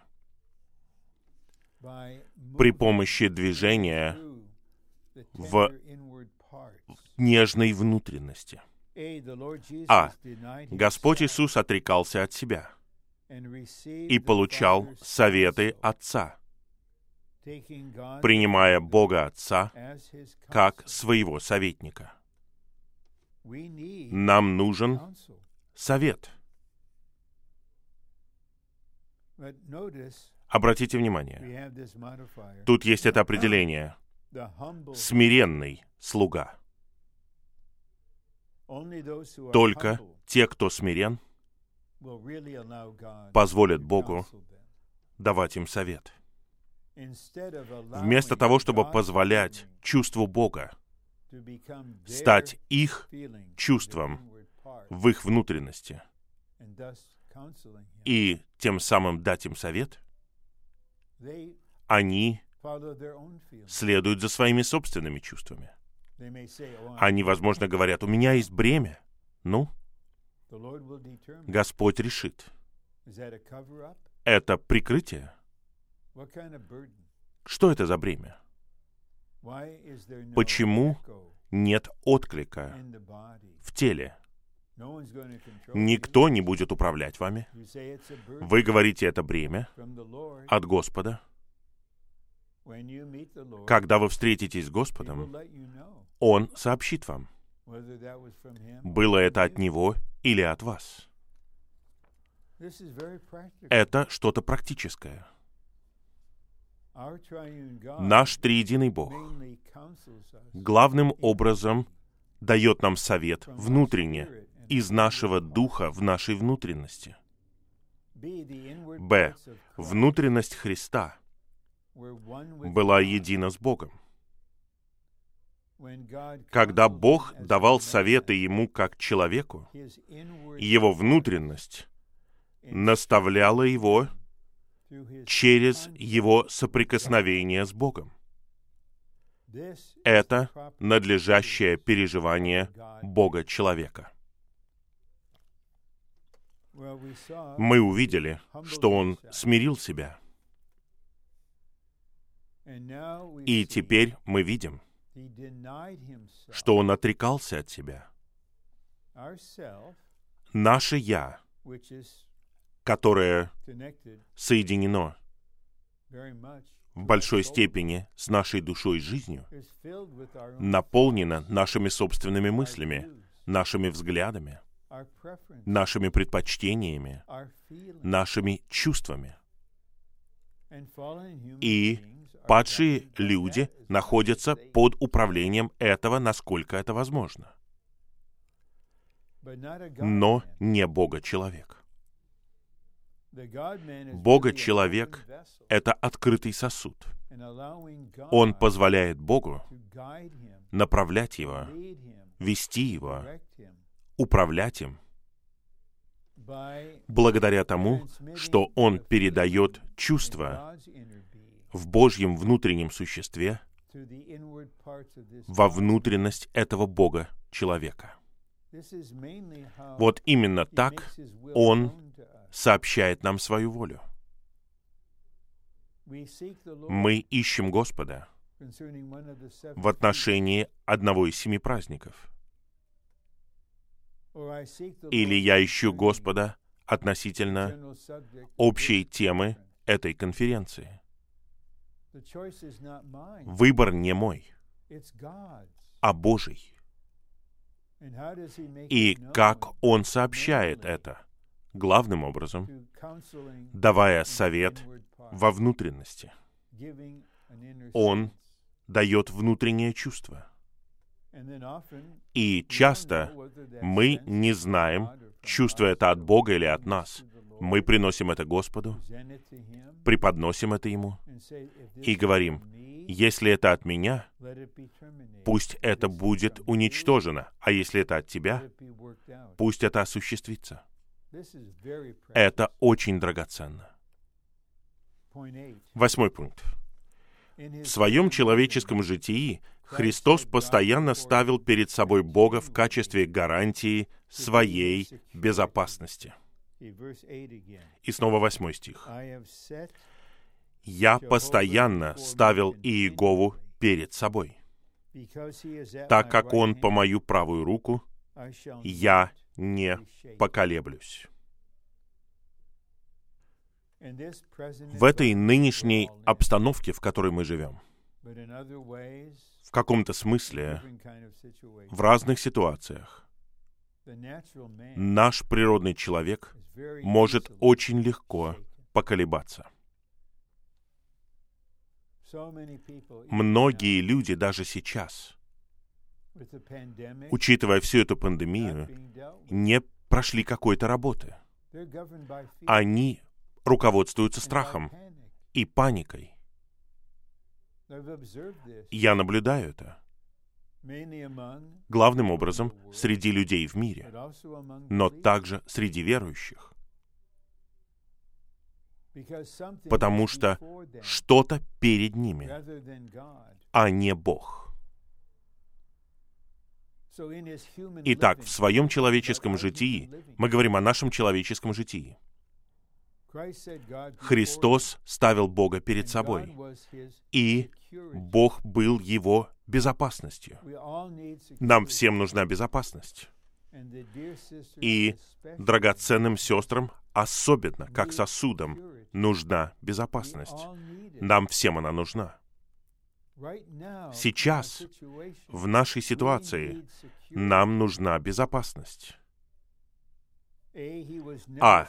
при помощи движения в нежной внутренности. А. Господь Иисус отрекался от себя и получал советы Отца, принимая Бога Отца как своего советника. Нам нужен совет. Обратите внимание, тут есть это определение. Смиренный слуга. Только те, кто смирен, позволят Богу давать им совет. Вместо того, чтобы позволять чувству Бога стать их чувством в их внутренности и тем самым дать им совет, они следуют за своими собственными чувствами. Они, возможно, говорят, у меня есть бремя. Ну, Господь решит. Это прикрытие? Что это за бремя? Почему нет отклика в теле? Никто не будет управлять вами. Вы говорите, это бремя от Господа. Когда вы встретитесь с Господом, Он сообщит вам, было это от Него или от вас. Это что-то практическое. Наш триединый Бог главным образом дает нам совет внутренне из нашего духа в нашей внутренности. Б. Внутренность Христа была едина с Богом. Когда Бог давал советы ему как человеку, его внутренность наставляла его через его соприкосновение с Богом. Это надлежащее переживание Бога человека. Мы увидели, что он смирил себя. И теперь мы видим, что он отрекался от себя. Наше «я», которое соединено в большой степени с нашей душой и жизнью, наполнено нашими собственными мыслями, нашими взглядами, нашими предпочтениями, нашими чувствами. И падшие люди находятся под управлением этого, насколько это возможно. Но не Бога-человек. Бога-человек — это открытый сосуд. Он позволяет Богу направлять его, вести его, управлять им, благодаря тому, что Он передает чувства в Божьем внутреннем существе во внутренность этого Бога человека. Вот именно так Он сообщает нам свою волю. Мы ищем Господа в отношении одного из семи праздников. Или я ищу Господа относительно общей темы этой конференции. Выбор не мой, а Божий. И как Он сообщает это? Главным образом, давая совет во внутренности. Он дает внутреннее чувство. И часто мы не знаем, чувство это от Бога или от нас. Мы приносим это Господу, преподносим это Ему и говорим, если это от меня, пусть это будет уничтожено, а если это от тебя, пусть это осуществится. Это очень драгоценно. Восьмой пункт. В своем человеческом житии Христос постоянно ставил перед собой Бога в качестве гарантии своей безопасности. И снова восьмой стих. «Я постоянно ставил Иегову перед собой. Так как Он по мою правую руку, я не поколеблюсь». В этой нынешней обстановке, в которой мы живем, в каком-то смысле, в разных ситуациях, наш природный человек может очень легко поколебаться. Многие люди даже сейчас, учитывая всю эту пандемию, не прошли какой-то работы. Они руководствуются страхом и паникой. Я наблюдаю это. Главным образом среди людей в мире, но также среди верующих. Потому что что-то перед ними, а не Бог. Итак, в своем человеческом житии, мы говорим о нашем человеческом житии, Христос ставил Бога перед собой, и Бог был его безопасностью. Нам всем нужна безопасность. И драгоценным сестрам, особенно как сосудам, нужна безопасность. Нам всем она нужна. Сейчас, в нашей ситуации, нам нужна безопасность. А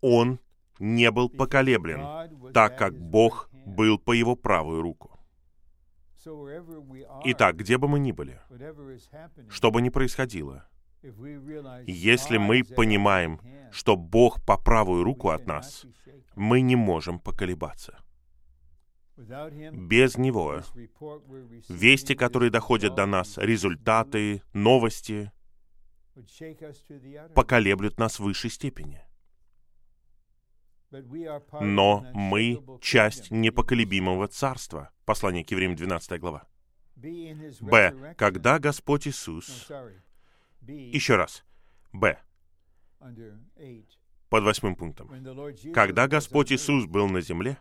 он не был поколеблен, так как Бог был по его правую руку. Итак, где бы мы ни были, что бы ни происходило, Если мы понимаем, что Бог по правую руку от нас, мы не можем поколебаться. Без Него вести, которые доходят до нас, результаты, новости, поколеблют нас в высшей степени. Но мы — часть непоколебимого царства. Послание к евреям, 12 глава. Б. Когда Господь Иисус... Еще раз. Б. Под восьмым пунктом. Когда Господь Иисус был на земле,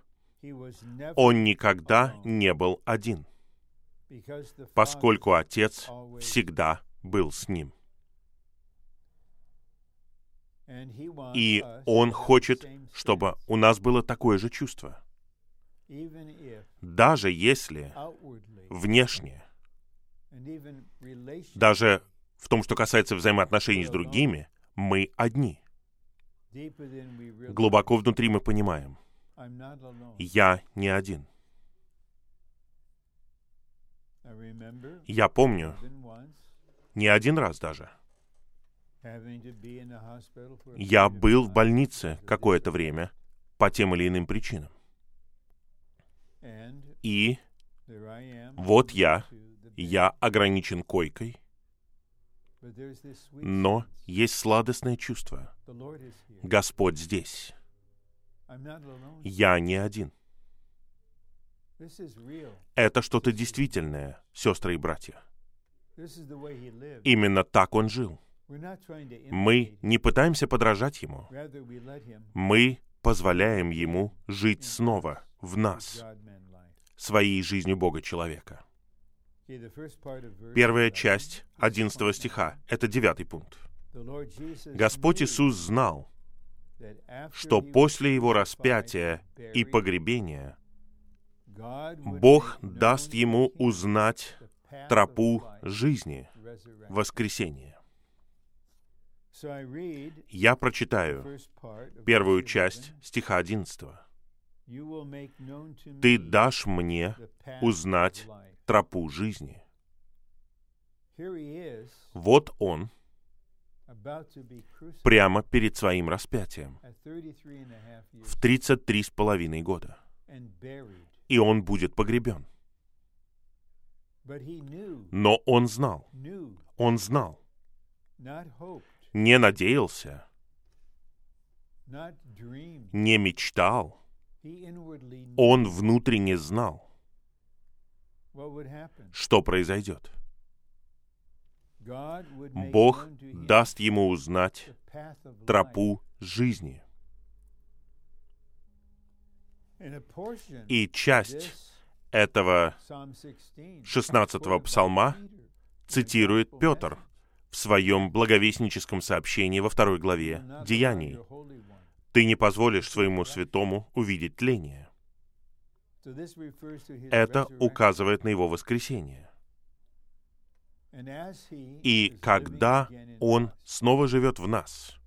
Он никогда не был один, поскольку Отец всегда был с Ним. И Он хочет, чтобы у нас было такое же чувство. Даже если внешне, даже в том, что касается взаимоотношений с другими, мы одни. Глубоко внутри мы понимаем, я не один. Я помню, не один раз даже, я был в больнице какое-то время по тем или иным причинам. И вот я, я ограничен койкой, но есть сладостное чувство. Господь здесь. Я не один. Это что-то действительное, сестры и братья. Именно так он жил. Мы не пытаемся подражать ему. Мы позволяем ему жить снова в нас, своей жизнью Бога человека. Первая часть 11 стиха — это девятый пункт. Господь Иисус знал, что после Его распятия и погребения Бог даст Ему узнать тропу жизни, воскресения. Я прочитаю первую часть стиха 11. «Ты дашь мне узнать тропу жизни». Вот он, прямо перед своим распятием, в 33 с половиной года. И он будет погребен. Но он знал, он знал, не надеялся, не мечтал, он внутренне знал, что произойдет. Бог даст ему узнать тропу жизни. И часть этого 16-го псалма цитирует Петр в своем благовестническом сообщении во второй главе Деяний. «Ты не позволишь своему святому увидеть тление». Это указывает на его воскресение. И когда Он снова живет в нас,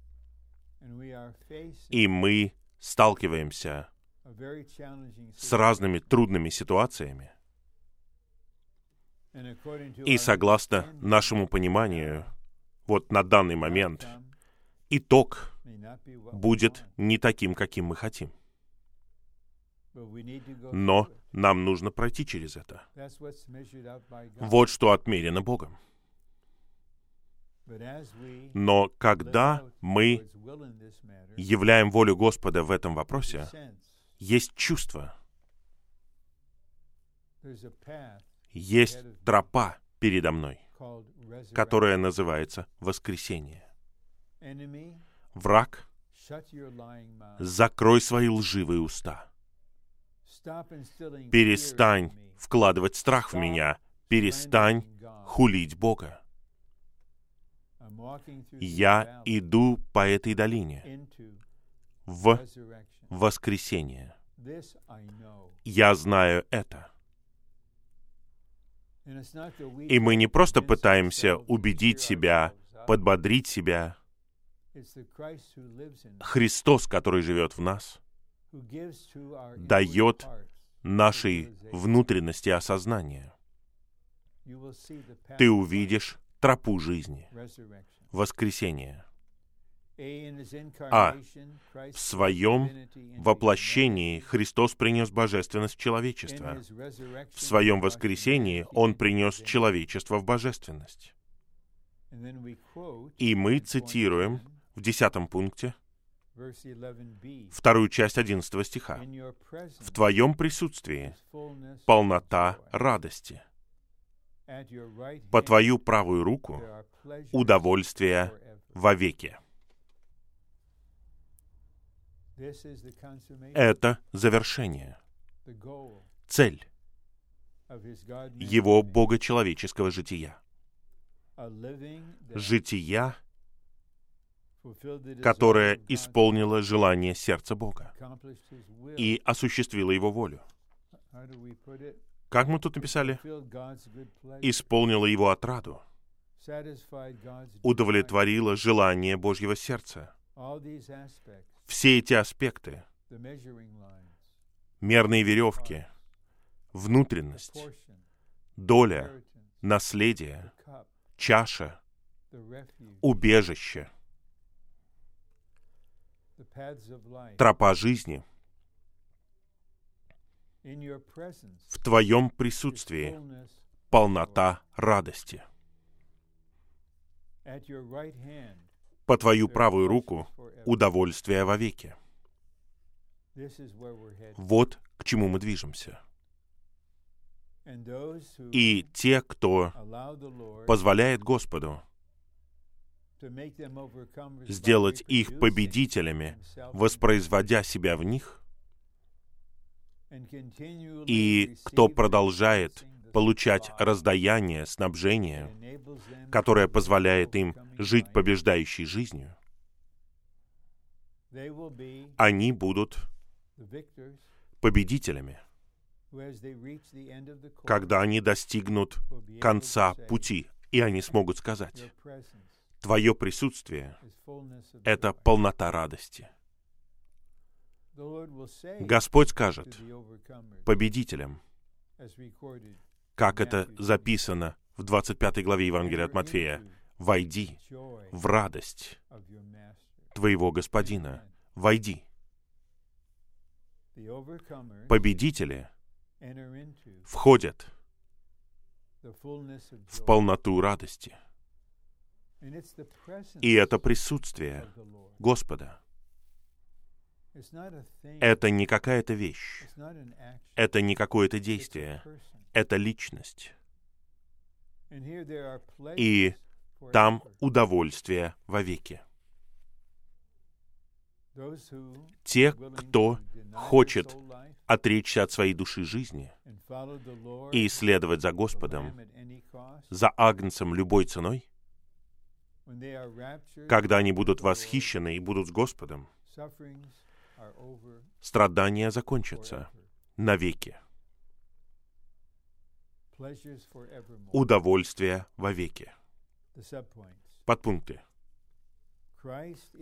и мы сталкиваемся с разными трудными ситуациями, и согласно нашему пониманию, вот на данный момент итог будет не таким, каким мы хотим. Но нам нужно пройти через это. Вот что отмерено Богом. Но когда мы являем волю Господа в этом вопросе, есть чувство, есть тропа передо мной, которая называется воскресение. Враг, закрой свои лживые уста. Перестань вкладывать страх в меня. Перестань хулить Бога. Я иду по этой долине в воскресенье. Я знаю это. И мы не просто пытаемся убедить себя, подбодрить себя. Христос, который живет в нас, дает нашей внутренности осознание. Ты увидишь тропу жизни, воскресения. А в своем воплощении Христос принес божественность в человечество. В своем воскресении Он принес человечество в божественность. И мы цитируем в десятом пункте вторую часть одиннадцатого стиха. «В Твоем присутствии полнота радости. По Твою правую руку удовольствие вовеки». Это завершение, цель его богочеловеческого жития. Жития, которое исполнило желание сердца Бога и осуществило его волю. Как мы тут написали? Исполнило его отраду, удовлетворило желание Божьего сердца. Все эти аспекты, мерные веревки, внутренность, доля, наследие, чаша, убежище, тропа жизни в Твоем присутствии полнота радости. По Твою правую руку удовольствие вовеки. Вот к чему мы движемся. И те, кто позволяет Господу сделать их победителями, воспроизводя себя в них, и кто продолжает получать раздаяние, снабжение, которое позволяет им жить побеждающей жизнью, они будут победителями, когда они достигнут конца пути, и они смогут сказать, Твое присутствие — это полнота радости. Господь скажет победителям, как это записано в 25 главе Евангелия от Матфея, «Войди в радость твоего Господина, войди». Победители входят в полноту радости — и это присутствие Господа. Это не какая-то вещь. Это не какое-то действие. Это личность. И там удовольствие вовеки. Те, кто хочет отречься от своей души жизни и следовать за Господом, за Агнцем любой ценой, когда они будут восхищены и будут с Господом, страдания закончатся навеки. Удовольствие вовеки. Подпункты.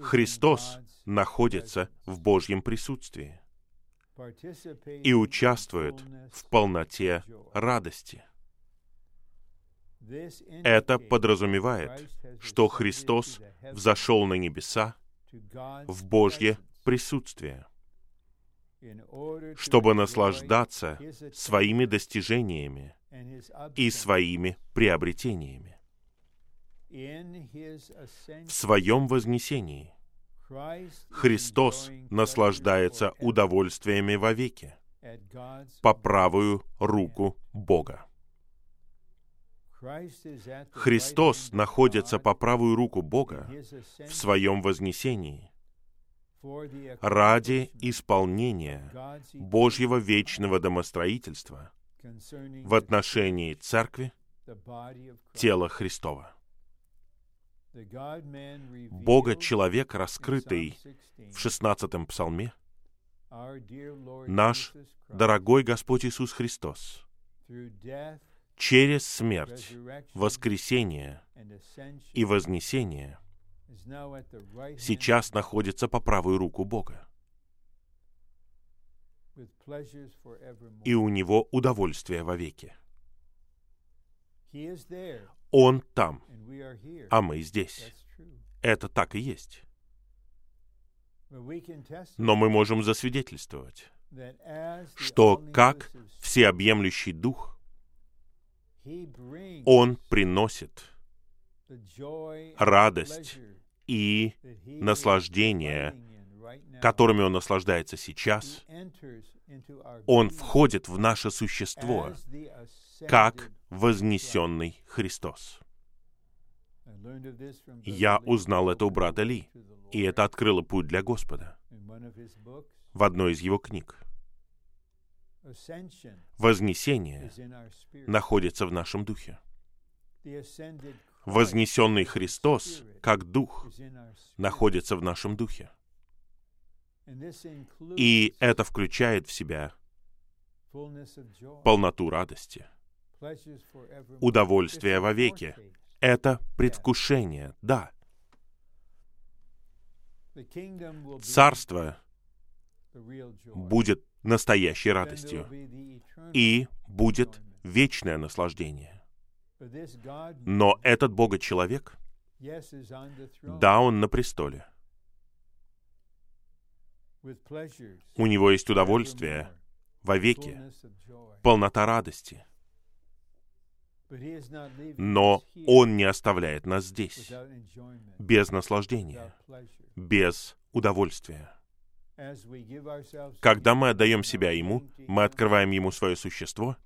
Христос находится в Божьем присутствии и участвует в полноте радости — это подразумевает, что Христос взошел на небеса в Божье присутствие, чтобы наслаждаться своими достижениями и своими приобретениями. В своем вознесении Христос наслаждается удовольствиями вовеки по правую руку Бога. Христос находится по правую руку Бога в своем вознесении ради исполнения Божьего вечного домостроительства в отношении Церкви, тела Христова. Бога-человек, раскрытый в 16 псалме, наш дорогой Господь Иисус Христос, через смерть, воскресение и вознесение сейчас находится по правую руку Бога. И у него удовольствие вовеки. Он там, а мы здесь. это так и есть. Но мы можем засвидетельствовать, что как всеобъемлющий Дух, Он приносит радость и наслаждение, которыми Он наслаждается сейчас, Он входит в наше существо как вознесенный Христос. Я узнал это у брата Ли, и это открыло путь для Господа в одной из его книг. Вознесение находится в нашем духе. Вознесенный Христос, как Дух, находится в нашем духе. И это включает в себя полноту радости, удовольствие вовеки. Это предвкушение, да. Царство будет настоящей радостью и будет вечное наслаждение. Но этот Бога-человек, да, он на престоле. У него есть удовольствие вовеки, полнота радости. Но Он не оставляет нас здесь, без наслаждения, без удовольствия. Когда мы отдаем себя Ему, мы открываем Ему свое существо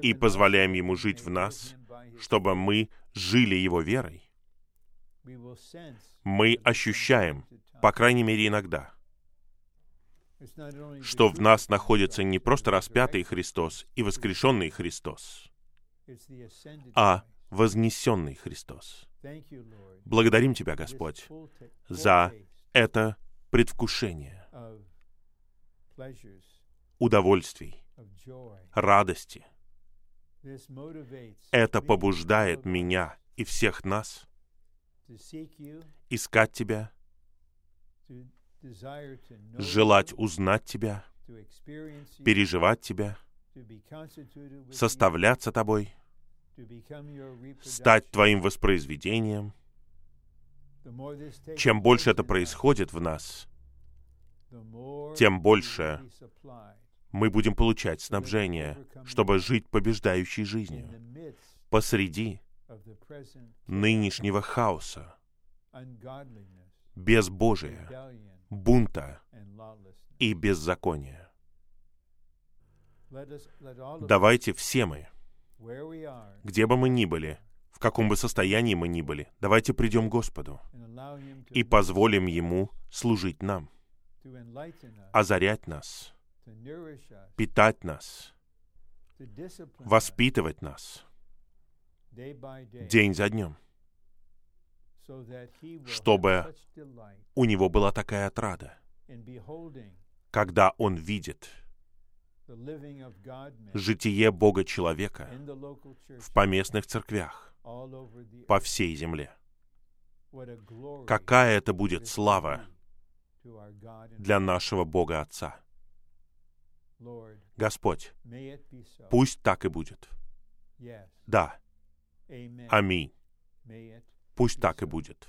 и позволяем Ему жить в нас, чтобы мы жили Его верой. Мы ощущаем, по крайней мере иногда, что в нас находится не просто распятый Христос и воскрешенный Христос, а вознесенный Христос. Благодарим Тебя, Господь, за это предвкушение удовольствий, радости. Это побуждает меня и всех нас искать Тебя, желать узнать Тебя, переживать Тебя, составляться Тобой, стать Твоим воспроизведением. Чем больше это происходит в нас, тем больше мы будем получать снабжение, чтобы жить побеждающей жизнью посреди нынешнего хаоса, безбожия, бунта и беззакония. Давайте все мы, где бы мы ни были, каком бы состоянии мы ни были, давайте придем к Господу и позволим Ему служить нам, озарять нас, питать нас, воспитывать нас день за днем, чтобы у него была такая отрада, когда он видит житие Бога-человека в поместных церквях по всей земле. Какая это будет слава для нашего Бога Отца. Господь, пусть так и будет. Да. Аминь. Пусть так и будет.